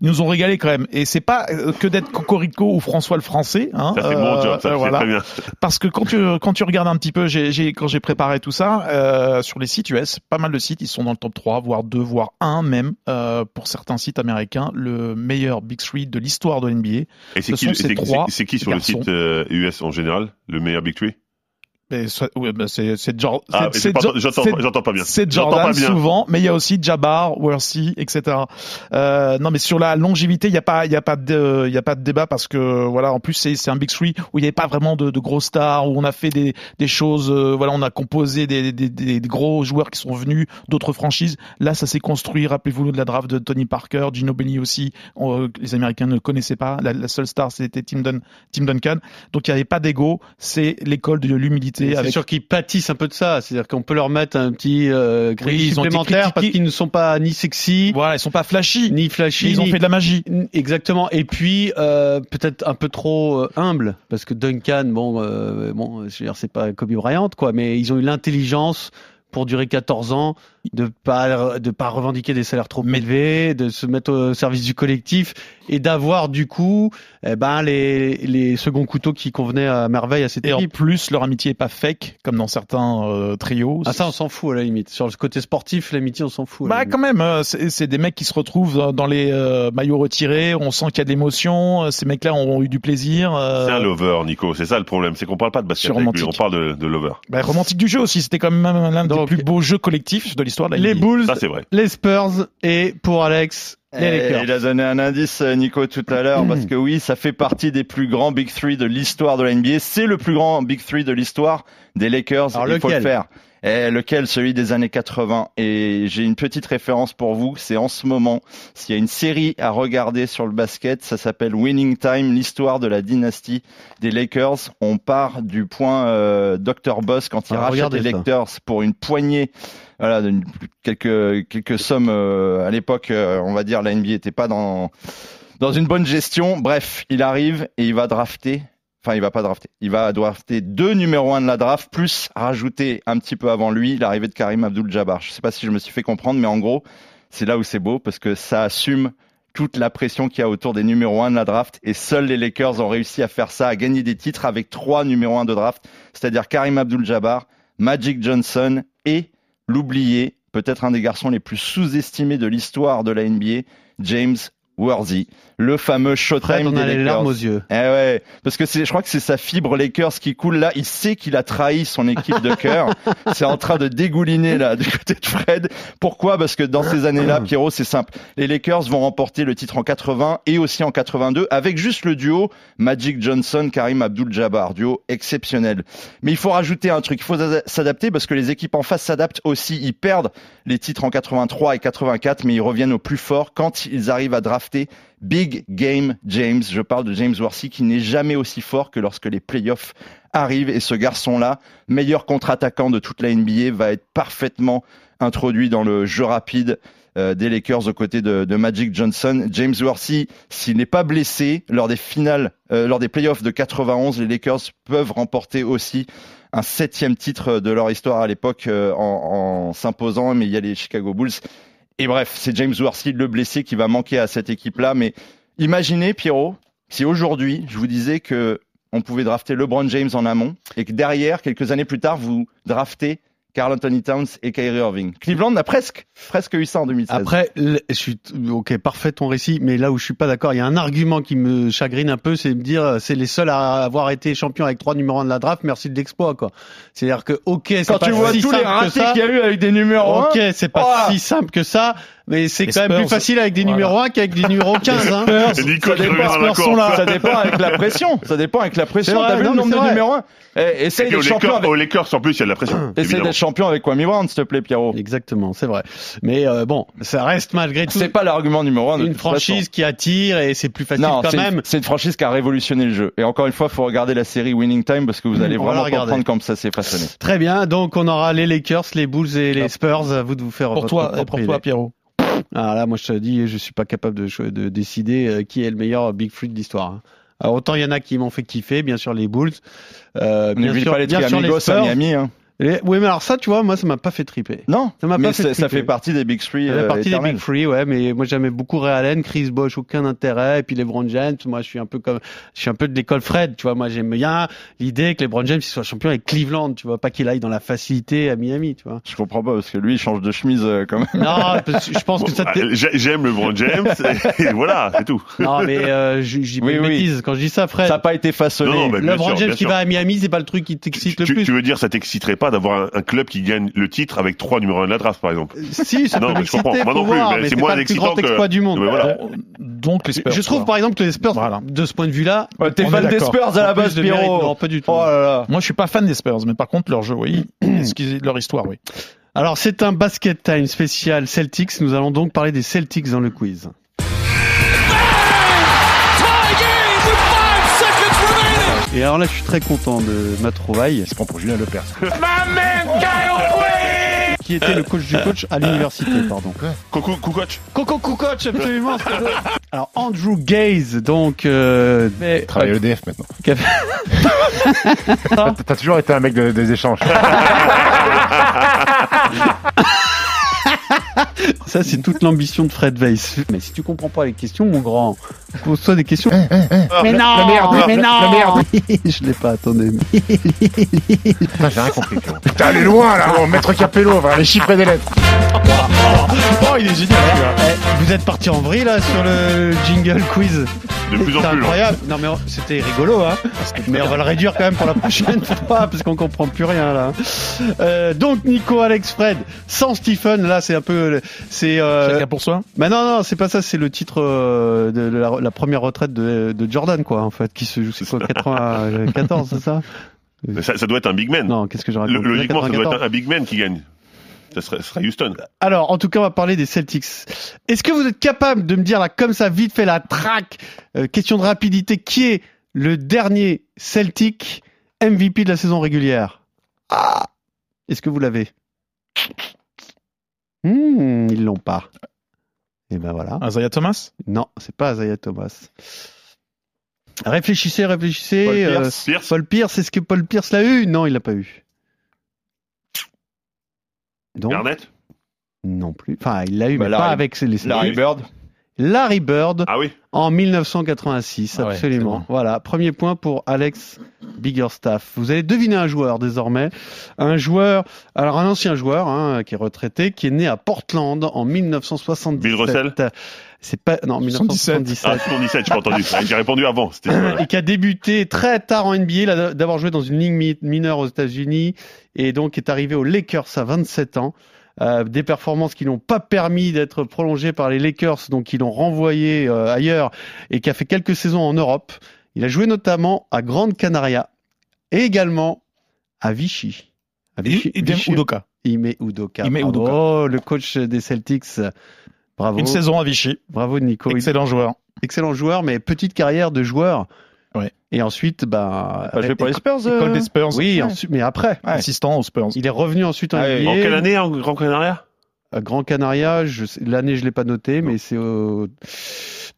Ils nous ont régalé quand même. Et c'est pas euh, que d'être Cocorico ou François le Français. Hein, Ça, c'est Euh, mon job, ça, euh, voilà. très bien. Parce que quand tu quand tu regardes un petit peu, j'ai j'ai- quand j'ai préparé tout ça euh, sur les sites US, pas mal de sites, ils sont dans le top 3, voire 2, voire 1 même euh, pour certains sites américains, le meilleur Big Three de l'histoire de l'NBA. Et c'est Ce qui, sont le- ces c'est- trois c'est- c'est qui sur garçons. le site euh, US en général, le meilleur Big Three? Mais soit- ouais, bah, c'est c'est Jor- Ah, c'est- pas- j'entends pas- j'entends pas bien. C'est Jordan pas bien. souvent, mais il y a aussi Jabbar, Worthy, etc. Euh, non, mais sur la longévité, il y a pas, il y a pas de, il y a pas de débat parce que voilà, en plus c'est c'est un big three où il n'y avait pas vraiment de, de gros stars, où on a fait des des choses, euh, voilà, on a composé des, des, des, des gros joueurs qui sont venus d'autres franchises. Là, ça s'est construit. Rappelez-vous de la draft de Tony Parker, Ginobili aussi. On- les Américains ne connaissaient pas. La, la seule star, c'était Tim, Dun- Tim Duncan. Donc il n'y avait pas d'ego. C'est l'école de l'humilité. C'est avec sûr qu'ils pâtissent un peu de ça. C'est-à-dire qu'on peut leur mettre un petit euh, crédit Oui, supplémentaire parce qu'ils ne sont pas ni sexy, Voilà, ils sont pas flashy. ni flashy. Ils ont ni- fait de la magie. Exactement. Et puis euh, peut-être un peu trop euh, humble parce que Duncan, bon, euh, bon, je veux dire, c'est pas Kobe Bryant, quoi, mais ils ont eu l'intelligence pour durer 14 ans de pas de pas revendiquer des salaires trop Mais- élevés, de se mettre au service du collectif et d'avoir du coup, eh ben les les seconds couteaux qui convenaient à merveille à cette Et en plus, leur amitié est pas fake, comme dans certains euh, trios. Ah ça on s'en fout à la limite. Sur le côté sportif, l'amitié on s'en fout. Bah limite. quand même, euh, c'est c'est des mecs qui se retrouvent dans- les euh, maillots retirés, on sent qu'il y a de l'émotion, euh, ces mecs-là ont eu du plaisir. euh, C'est un lover, Nico. C'est ça le problème. C'est qu'on parle pas de basket avec lui, on parle de, de lover. bah, romantique du jeu aussi, c'était quand même l'un des plus beaux jeux collectifs de l'histoire de la les NBA. Bulls, Ça, c'est vrai. les Spurs et pour Alex Les Eh, Lakers. Il a donné un indice, euh, Nico, tout à l'heure, parce que oui, ça fait partie des plus grands Big Three de l'histoire de la NBA. C'est le plus grand Big Three de l'histoire des Lakers. Alors, il faut le lequel? faire. Eh, lequel? Celui des années 80. Et j'ai une petite référence pour vous. C'est en ce moment, s'il y a une série à regarder sur le basket, ça s'appelle Winning Time, l'histoire de la dynastie des Lakers. On part du point euh, Dr. Boss quand il Ah, rachète les. Lakers pour une poignée voilà, quelques quelques sommes euh, à l'époque, euh, on va dire la NBA était pas dans dans une bonne gestion. Bref, il arrive et il va drafter. Enfin, il va pas drafter. Il va drafter deux numéros 1 de la draft, plus rajouter un petit peu avant lui l'arrivée de Karim Abdul-Jabbar. Je sais pas si je me suis fait comprendre, mais en gros, c'est là où c'est beau parce que ça assume toute la pression qu'il y a autour des numéros 1 de la draft et seuls les Lakers ont réussi à faire ça, à gagner des titres avec trois numéros 1 de draft, c'est-à-dire Karim Abdul-Jabbar, Magic Johnson et l'oublié, peut-être un des garçons les plus sous-estimés de l'histoire de la NBA, James Worthy, le fameux Showtime on des a les larmes aux yeux. Eh ouais, parce que c'est, je crois que c'est sa fibre Lakers qui coule là. Il sait qu'il a trahi son équipe de cœur. c'est en train de dégouliner là du côté de Fred. Pourquoi? Parce que dans ces années-là, Pierrot, c'est simple. Les Lakers vont remporter le titre en 80 et aussi en 82 avec juste le duo Magic Johnson, Karim Abdul-Jabbar, duo exceptionnel. Mais il faut rajouter un truc. Il faut s'adapter parce que les équipes en face s'adaptent aussi. Ils perdent les titres en 83 et 84, mais ils reviennent au plus fort quand ils arrivent à drafter Big Game James. Je parle de James Worthy qui n'est jamais aussi fort que lorsque les playoffs arrivent. Et ce garçon-là, meilleur contre-attaquant de toute la NBA, va être parfaitement introduit dans le jeu rapide euh, des Lakers aux côtés de, Magic Johnson. James Worthy, s'il n'est pas blessé lors des finales, euh, lors des playoffs de 91, les Lakers peuvent remporter aussi un septième titre de leur histoire à l'époque euh, en s'imposant, mais il y a les Chicago Bulls. Et bref, c'est James Worthy, le blessé, qui va manquer à cette équipe-là. Mais imaginez, Pierrot, si aujourd'hui, je vous disais que on pouvait drafter LeBron James en amont et que derrière, quelques années plus tard, vous draftez Carl Anthony Towns et Kyrie Irving. Cleveland a presque, presque eu ça en 2016. Après, je suis ok, parfait ton récit, mais là où je suis pas d'accord, il y a un argument qui me chagrine un peu, c'est de me dire c'est les seuls à avoir été champions avec trois numéros 1 de la draft, merci de l'exploit quoi. C'est-à-dire que ok, c'est Quand pas tu vois si tous les simple que ratés ça. qu'il y a eu avec des numéros Ok, 1, c'est pas Oh si simple que ça, mais c'est quand même plus Spurs, facile avec des voilà. numéros 1 qu'avec des numéros 15. Hein. Nico, ça dépend, Spurs là. ça dépend avec la pression. Ça dépend avec la pression. T'as vu le nombre c'est de numéros 1 eh, Essaye Et d'être aux champion Lakers, avec aux Lakers, en plus, il y a de la pression. Champion avec Kwame Brown, s'il te plaît, Pierrot. Exactement, c'est vrai. Mais euh, bon, ça reste malgré tout C'est pas l'argument numéro un. de une franchise façon. qui attire et c'est plus facile Non, quand c'est même. une, c'est une franchise qui a révolutionné le jeu. Et encore une fois, faut regarder la série Winning Time parce que vous allez On va la vraiment regarder. comprendre comment ça s'est façonné. Très bien, donc on aura les Lakers, les Bulls et les Spurs. À vous de vous faire Pour votre toi, propre pour toi, Pierrot. Alors là, moi je te dis, je suis pas capable de, de décider euh, qui est le meilleur Big Free de l'histoire. hein. Alors autant il y en a qui m'ont fait kiffer, bien sûr les Bulls, euh, bien sûr, pas les bien sûr les Triamigos à Spurs. Miami. Hein. Les- Oui, mais alors ça, tu vois, moi ça m'a pas fait triper. Non, Ça m'a pas fait ça, ça triper. fait partie des Big Three. Ça fait euh, partie des. Big Free, ouais, mais moi j'aimais beaucoup Ray Allen, Chris Bosh, aucun intérêt, et puis LeBron James, moi je suis un peu comme, je suis un peu de l'école Fred, tu vois, moi j'aime bien l'idée que LeBron James il soit champion avec Cleveland, tu vois, pas qu'il aille dans la facilité à Miami, tu vois. Je comprends pas parce que lui, il change de chemise euh, quand même. Non, parce que je pense que ça j'ai- J'aime LeBron James, et voilà, c'est tout. Non, mais euh, je dis Oui, bêtise quand je dis ça, Fred. Ça n'a pas été façonné. Non, non, LeBron sûr, James qui va à Miami, c'est pas le truc qui t'excite le plus. tu veux dire, ça t'exciterait pas d'avoir un, un club qui gagne le titre avec trois numéros 1 de la draft, par exemple Si, ça Non, peut je comprends. Moi non plus, voir, mais mais c'est moins pas le plus grand excitant que- exploit du monde. Mais voilà. Donc les Spurs. Je trouve quoi. par exemple que les Spurs, Voilà. de ce point de vue-là, Ouais, T'es fan des. Spurs à la base. Pierrot. Non, pas du tout. Oh là là. Moi, je suis pas fan des Spurs, mais par contre, leur jeu, oui. Leur histoire, oui. Alors c'est un basket time spécial Celtics. Nous allons donc parler des Celtics dans le quiz. Et alors là, je suis très content de ma trouvaille. Il se prend pour Julien Lepers. Qui était le coach du coach à l'université, pardon. Coucou, coucou, coach. Coco coach, absolument. alors Andrew Gaze, donc. Euh, mais- Travaille à l'EDF maintenant. Qu'a fait- T'as t'as toujours été un mec de- des échanges. Ça, c'est toute l'ambition de Fred Weiss. Mais si tu comprends pas les questions, mon grand, pose-toi des questions. mais non, la merde, mais la- non. la merde. Je l'ai pas, attendez. Putain, j'ai rien compris. Putain, allez loin là, bon, maître Capello, va aller chiffrer des lettres. Oh Oh, il est génial. Eh, vous êtes parti en vrille là sur le jingle quiz. De plus en C'est plus. là. incroyable. Non mais c'était rigolo hein. Mais on va le réduire quand même pour la prochaine fois parce qu'on comprend plus rien là. Euh, donc Nico, Alex, Fred, sans Stephen, là c'est un peu, c'est. Euh... Chacun pour soi? Mais non non, c'est pas ça. C'est le titre euh, de la, la première retraite de, de Jordan quoi en fait, qui se joue c'est quoi 94 c'est ça? Ça, ça doit être un big man. Non, qu'est-ce que je raconte? Lo- Logiquement, ça doit 94. être un, big man qui gagne. Ça serait, ça serait Houston. Alors, en tout cas, on va parler des Celtics. Est-ce que vous êtes capable de me dire là, comme ça, vite fait la traque, euh, question de rapidité, qui est le dernier Celtic MVP de la saison régulière? Ah Est-ce que vous l'avez? Hmm, Ils l'ont pas. Et ben voilà. Isaiah Thomas? Non, c'est pas Isaiah Thomas. Réfléchissez, réfléchissez. Paul euh, Pierce. Pierce, Paul Pierce, est-ce que Paul Pierce l'a eu? Non, il l'a pas eu. Donc, Garnett? non plus. Enfin, il l'a eu, Bah, mais Larry- pas avec les Larry Bird. Larry Bird Ah oui. en 1986, Ah ouais, absolument. bon. Voilà, premier point pour Alex Biggerstaff. Vous allez deviner un joueur désormais. Un joueur, alors un ancien joueur hein, qui est retraité, qui est né à Portland en 1977. Bill Russell C'est pas non 1977. Ah, 77, j'ai pas entendu. J'ai répondu avant. C'était, et qui a débuté très tard en NBA, d'avoir joué dans une ligue mi- mineure aux États-Unis et donc est arrivé aux Lakers à 27 ans. Euh, des performances qui n'ont pas permis d'être prolongées par les Lakers, donc ils l'ont renvoyé euh, ailleurs et qui a fait quelques saisons en Europe. Il a joué notamment à Grande Canaria et également à Vichy. À Vichy, Idem Vichy- Udoka. Ime Udoka. Ime Udoka. le coach des Celtics. Bravo. Une saison à Vichy. Bravo Nico. Excellent joueur. excellent joueur, mais petite carrière de joueur. Ouais. Et ensuite, bah, Pas joué pour les Spurs. Euh des Spurs. oui, Ouais. mais après, Ouais. Assistant aux Spurs. il est revenu ensuite en Ah. NBA. en quelle année en Grand Canaria? À Grand Canaria, je l'année je l'ai pas noté, mais c'est au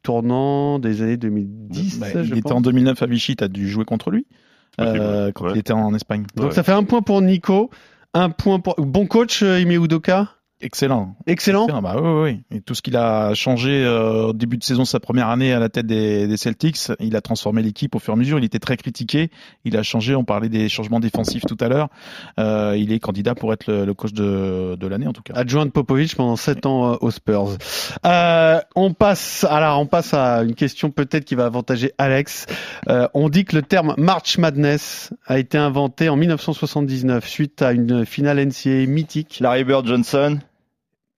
tournant des années 2010. Bah, je il était en 2009 à Vichy, t'as dû jouer contre lui euh, quand Ouais. il était en Espagne. Donc Ouais. ça fait un point pour Nico, un point pour bon coach euh, Ime Udoka, Excellent. excellent. Excellent, bah oui, oui, oui. Et tout ce qu'il a changé euh, au début de saison, sa première année à la tête des, des Celtics, il a transformé l'équipe au fur et à mesure. Il était très critiqué. Il a changé. On parlait des changements défensifs tout à l'heure. Euh, il est candidat pour être le, le coach de, de l'année en tout cas. Adjoint de Popovic pendant 7 ans euh, aux Spurs. Euh, on passe, alors on passe à une question peut-être qui va avantager Alex. Euh, on dit que le terme March Madness a été inventé en 1979 suite à une finale NCAA mythique. Larry Bird Johnson.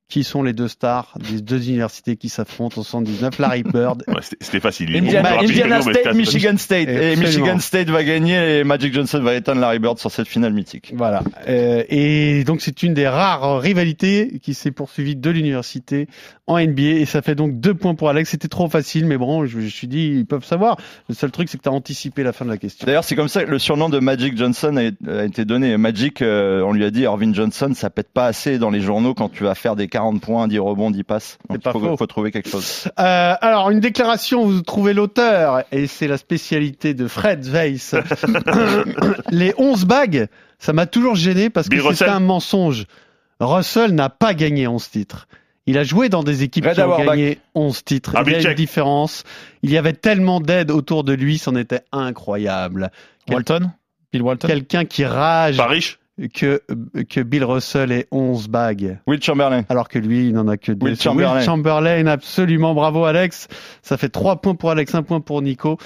Qui sont les deux stars des deux universités qui s'affrontent en 79 Larry Bird. Ouais, c'était- facile. Indiana, rappeler Indiana State, Michigan State. Et Absolument. Michigan State va gagner et Magic Johnson va éteindre Larry Bird sur cette finale mythique. Voilà. Euh, et donc c'est une des rares rivalités qui s'est poursuivie de l'université en NBA et ça fait donc deux points pour Alex. C'était trop facile, mais bon, je, je me suis dit ils peuvent savoir. Le seul truc c'est que tu as anticipé la fin de la question. D'ailleurs, c'est comme ça que le surnom de Magic Johnson a, a été donné. Magic, euh, on lui a dit, Irvin Johnson, ça pète pas assez dans les journaux quand tu vas faire des 40 points, 10 rebonds, 10 passes. Donc, il faut, trouver quelque chose. Euh, alors une déclaration, vous trouvez l'auteur et c'est la spécialité de Fred Weiss. Les 11 bagues, ça m'a toujours gêné parce que c'est Russell. un mensonge. Russell n'a pas gagné 11 titres. Il a joué dans des équipes Red qui ont gagné 11 titres. Ah, Il y a une différence. Il y avait tellement d'aide autour de lui, c'en était incroyable. Walton, Bill Walton? Quelqu'un qui rage Pas riche que, que Bill Russell ait 11 bagues. Will Chamberlain. Alors que lui, il n'en a que deux. Will C'est Chamberlain. Chamberlain, absolument. Bravo, Alex. Ça fait 3 points pour Alex, 1 point pour Nico.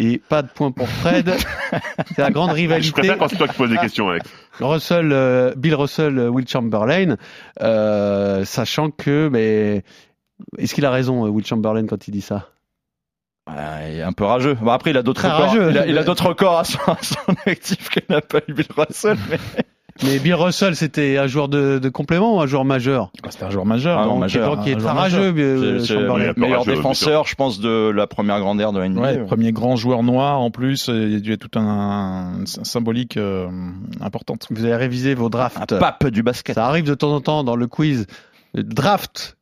Et pas de point pour Fred. C'est la grande Je rivalité. préfère quand c'est toi qui poses des questions, Alex. Russell, euh, Bill Russell, euh, Will Chamberlain, euh, sachant que, mais, est-ce qu'il a raison, Will Chamberlain, quand il dit ça? Il est un peu rageux. Bon, après, il a d'autres records. Il a, il a d'autres records à son, à son actif que n'a pas eu Bill Russell. Mais... Mais Bill Russell, c'était un joueur de, de complément ou un joueur majeur? Bah, C'était un joueur majeur. Ah, non, donc, majeur, donc il est un rageux, C'est- c'est Chamberlain. le un meilleur défenseur, je pense, de la première grande ère de la NBA. Ouais, premier grand joueur noir en plus, euh, il y a dû être tout un, un symbolique euh, importante. Vous avez révisé vos Un drafts. pape du basket. Ça arrive de temps en temps dans le quiz. Draft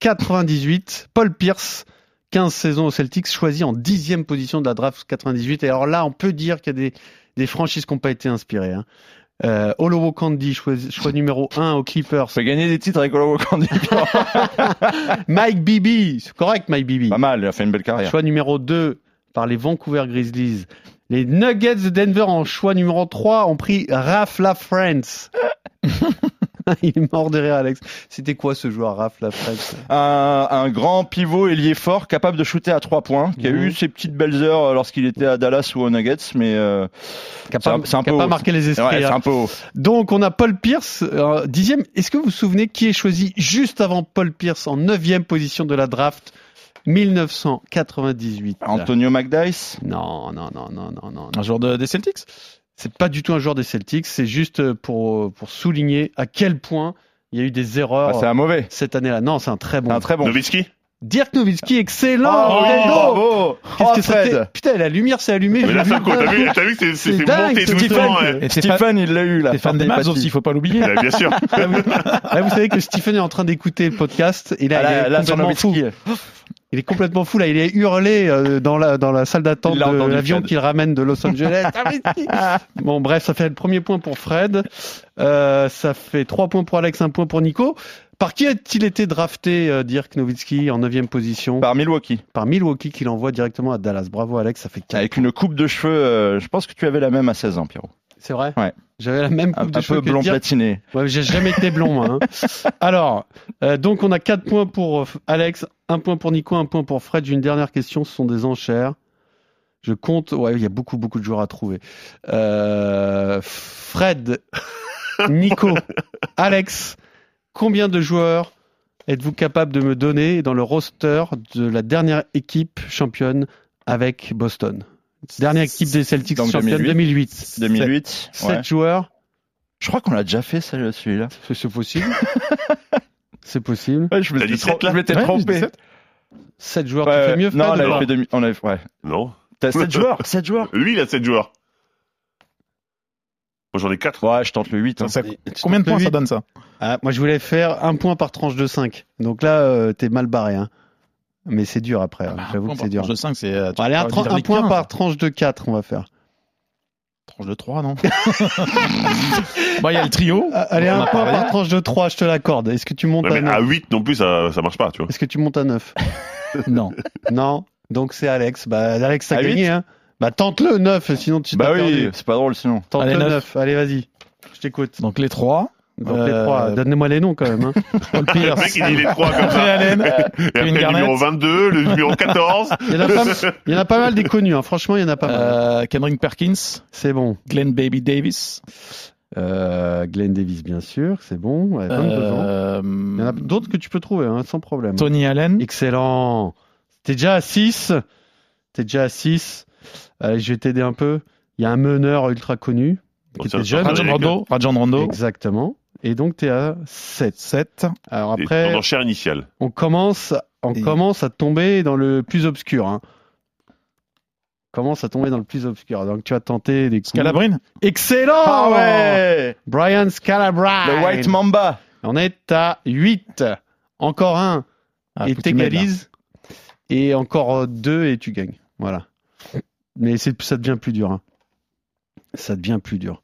98, Paul Pierce, 15 saisons aux Celtics, choisi en dixième position de la draft 98. Et alors là, on peut dire qu'il y a des, des franchises qui n'ont pas été inspirées. Hein. Euh, Olowo Candy, choix, choix numéro 1 aux Clippers. fait gagner des titres avec Olowo Candy. Mike Bibi, c'est correct Mike Bibi. Pas mal, il a fait une belle carrière. Choix numéro 2 par les Vancouver Grizzlies. Les Nuggets de Denver en choix numéro 3 ont pris Raph LaFrance. il est mort derrière Alex. C'était quoi ce joueur, Raph, la Fred Un, un grand pivot ailier fort, capable de shooter à trois points, qui a Mhm. eu ses petites belles heures lorsqu'il était à Dallas ou aux Nuggets, mais euh, Qui a c'est pas, un, un peu marqué les esprits. hein. un peu haut. Donc on a Paul Pierce, euh, dixième. Est-ce que vous vous souvenez qui est choisi juste avant Paul Pierce en neuvième position de la draft 1998 Antonio McDyess. Non, non, non, non, non, non. Un joueur de, des Celtics? C'est pas du tout un joueur des Celtics. C'est juste pour pour souligner à quel point il y a eu des erreurs Ah, c'est un mauvais. cette année-là. Non, c'est un très bon. Un très bon. Nowitzki? Dirk Nowitzki, excellent. Oh, bravo. Qu'est-ce Oh, que c'était. Putain, la lumière s'est allumée. Mais là, vu. compte. T'as vu, t'as vu que c'est- c'est C'est c'est dingue, monté tout le Stephen. temps. ouais. Et Stéphane, Stephen, il l'a eu là. Stéphane Demaz télépathie. aussi, il faut pas l'oublier. Ouais, Bien sûr. Oui. Ah, vous savez que Stephen est en train d'écouter le podcast et là, Ah, là, il est là, complètement fou. Il est complètement fou là. Il est hurlé euh, dans la dans la salle d'attente de l'avion qu'il ramène de Los Angeles. bon bref, ça fait le premier point pour Fred. Euh, ça fait trois points pour Alex, un point pour Nico. Par qui a-t-il été drafté euh, Dirk Nowitzki en neuvième position? Par Milwaukee. Par Milwaukee qui l'envoie directement à Dallas. Bravo Alex, ça fait quatre. Avec une coupe de cheveux, euh, je pense que tu avais la même à 16 ans, Pierrot. C'est vrai Ouais. J'avais la même Un, coupe de un cheveux peu que blond Dirk. platiné. Ouais, j'ai jamais été blond, moi. hein. Alors, euh, donc on a 4 points pour euh, Alex, un point pour Nico, un point pour Fred. J'ai une dernière question, ce sont des enchères. Je compte, ouais, il y a beaucoup, beaucoup de joueurs à trouver. Euh, Fred, Nico, Alex, combien de joueurs êtes-vous capable de me donner dans le roster de la dernière équipe championne avec Boston? Dernière équipe des Celtics Donc championne 2008. 2008. 2008. 7 ouais. joueurs, Je crois qu'on l'a déjà fait, celui-là. c'est c'est possible. c'est possible. Ouais, je m'étais dit sept, trom- là je m'étais Ouais, trompé. 17. 7 joueurs, Ouais, tu fais mieux, non, on avait fait demi. On avait, ouais. Non. T'as 7 joueurs 7 joueurs Lui, il a 7 joueurs. Moi, j'en ai 4. Ouais, je tente le 8. Ça- ça- Et- et tu Combien de points ça donne ça Ah, Moi, je voulais faire un point par tranche de 5. Donc là, euh, t'es mal barré. Hein. Mais c'est dur après. hein. J'avoue que c'est dur. Tranche de 5, c'est. euh, allez, un, un point 1. par tranche de 4, on va faire. Tranche de 3, non? Bon, il y a le trio. Ah, Allez, On un point par tranche de 3, je te l'accorde. Est-ce que tu montes Ouais, à mais à 9 8 non plus, ça, ça marche pas, tu vois. Est-ce que tu montes à 9 Non. Non. Donc c'est Alex. Bah, Alex, t'as À gagné. Hein. Bah, tente-le 9, sinon tu Bah oui, c'est pas drôle sinon. Tente Allez, le neuf. 9. Allez, vas-y. Je t'écoute. Donc les trois. Donc les Euh, 3. Donne-moi les noms quand même. Hein. Paul Le Pierce. mec, il dit les 3 comme Ray ça. Allen. Et après, le numéro 22, le numéro 14. Il y en a pas, il y en a pas mal des connus. Hein. Franchement, il y en a pas mal. Euh, Kendrick Perkins. C'est bon. Glenn Baby Davis. Euh, Glenn Davis, bien sûr, c'est bon. Ouais, 22 ans. Euh, Il y en a d'autres que tu peux trouver, hein, sans problème. Tony Allen. Excellent. T'es déjà à 6. T'es déjà à 6. Allez, je vais t'aider un peu. Il y a un meneur ultra connu qui était jeune. ça, Rajon Rondo. Rajon Rondo. Exactement. Et donc, t'es à 7. 7. Alors après, Ton enchère initiale. on commence, on Et- commence à tomber dans le plus obscur. Hein. On commence à tomber dans le plus obscur. Donc, tu vas tenter des coups. Scalabrine? Excellent Ah ouais Brian Scalabrine. Le White Mamba. On est à 8. Encore un. Ah, et tu t'égalises. Et encore deux et tu gagnes. Voilà. Mais ça devient plus dur. hein. Ça devient plus dur.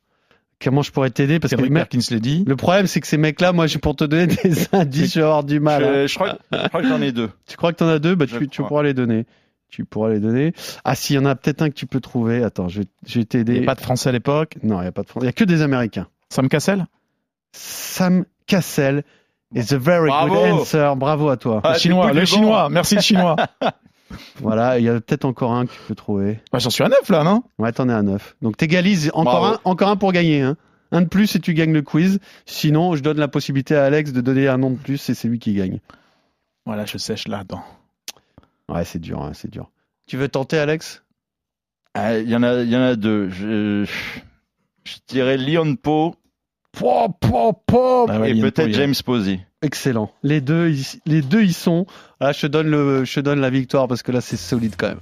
Comment je pourrais t'aider? Parce que Kendrick le, mec- Perkins l'a dit. le problème, c'est que ces mecs-là, moi, j'ai pour te donner des indices, je vais avoir du mal. hein. Je, je crois, que- je crois que j'en ai deux. Tu crois que t'en as deux? Bah, Je tu, pourras les donner. Tu pourras les donner. Ah, si, il y en a peut-être un que tu peux trouver. Attends, je vais, je vais Il t'aider. n'y a pas de français à l'époque. Non, il n'y a pas de français. Il n'y a que des Américains. Sam Cassell? Sam Cassell is a very Bravo. good answer. Bravo à toi. Ah, le chinois. Le chinois. Merci le chinois. Voilà, il y a peut-être encore un que tu peux trouver. Bah, J'en suis à 9 là, non? Ouais, t'en es à 9. Donc t'égalises encore Bravo. un, encore un pour gagner. Hein. Un de plus et tu gagnes le quiz. Sinon, je donne la possibilité à Alex de donner un nom de plus et c'est lui qui gagne. Voilà, je sèche là-dedans. Ouais, c'est dur, hein, c'est dur. Tu veux tenter, Alex? Ah, Il y en a, il y en a deux. Je, je dirais Leon Poe Po, po, po. Bah ouais, et peut-être y James Posey. Excellent. Les deux, ils, les deux, ils sont. Là, je te donne le, je te donne la victoire parce que là, c'est solide quand même.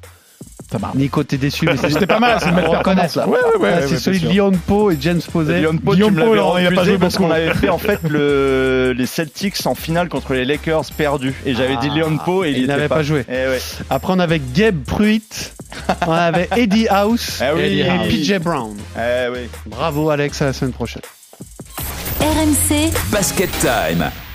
Ça marche. Nico, t'es déçu, mais c'est C'était pas mal, c'est une belle performance là. Ouais, ouais, ouais. Ah, ouais, c'est bien celui de sûr. Leon Poe et James Posey. Poe, Guillaume tu me l'avais Poe, alors, il a pas refusé joué parce qu'on avait fait en fait le, les Celtics en finale contre les Lakers perdus. Et j'avais dit Ah, Leon Poe et il, n'avait pas joué. Eh ouais. Après, on avait Gabe Pruitt. on avait Eddie House Ah oui. et Eddie PJ Brown. Eh oui. Bravo, Alex. À la semaine prochaine. RMC Basket Time.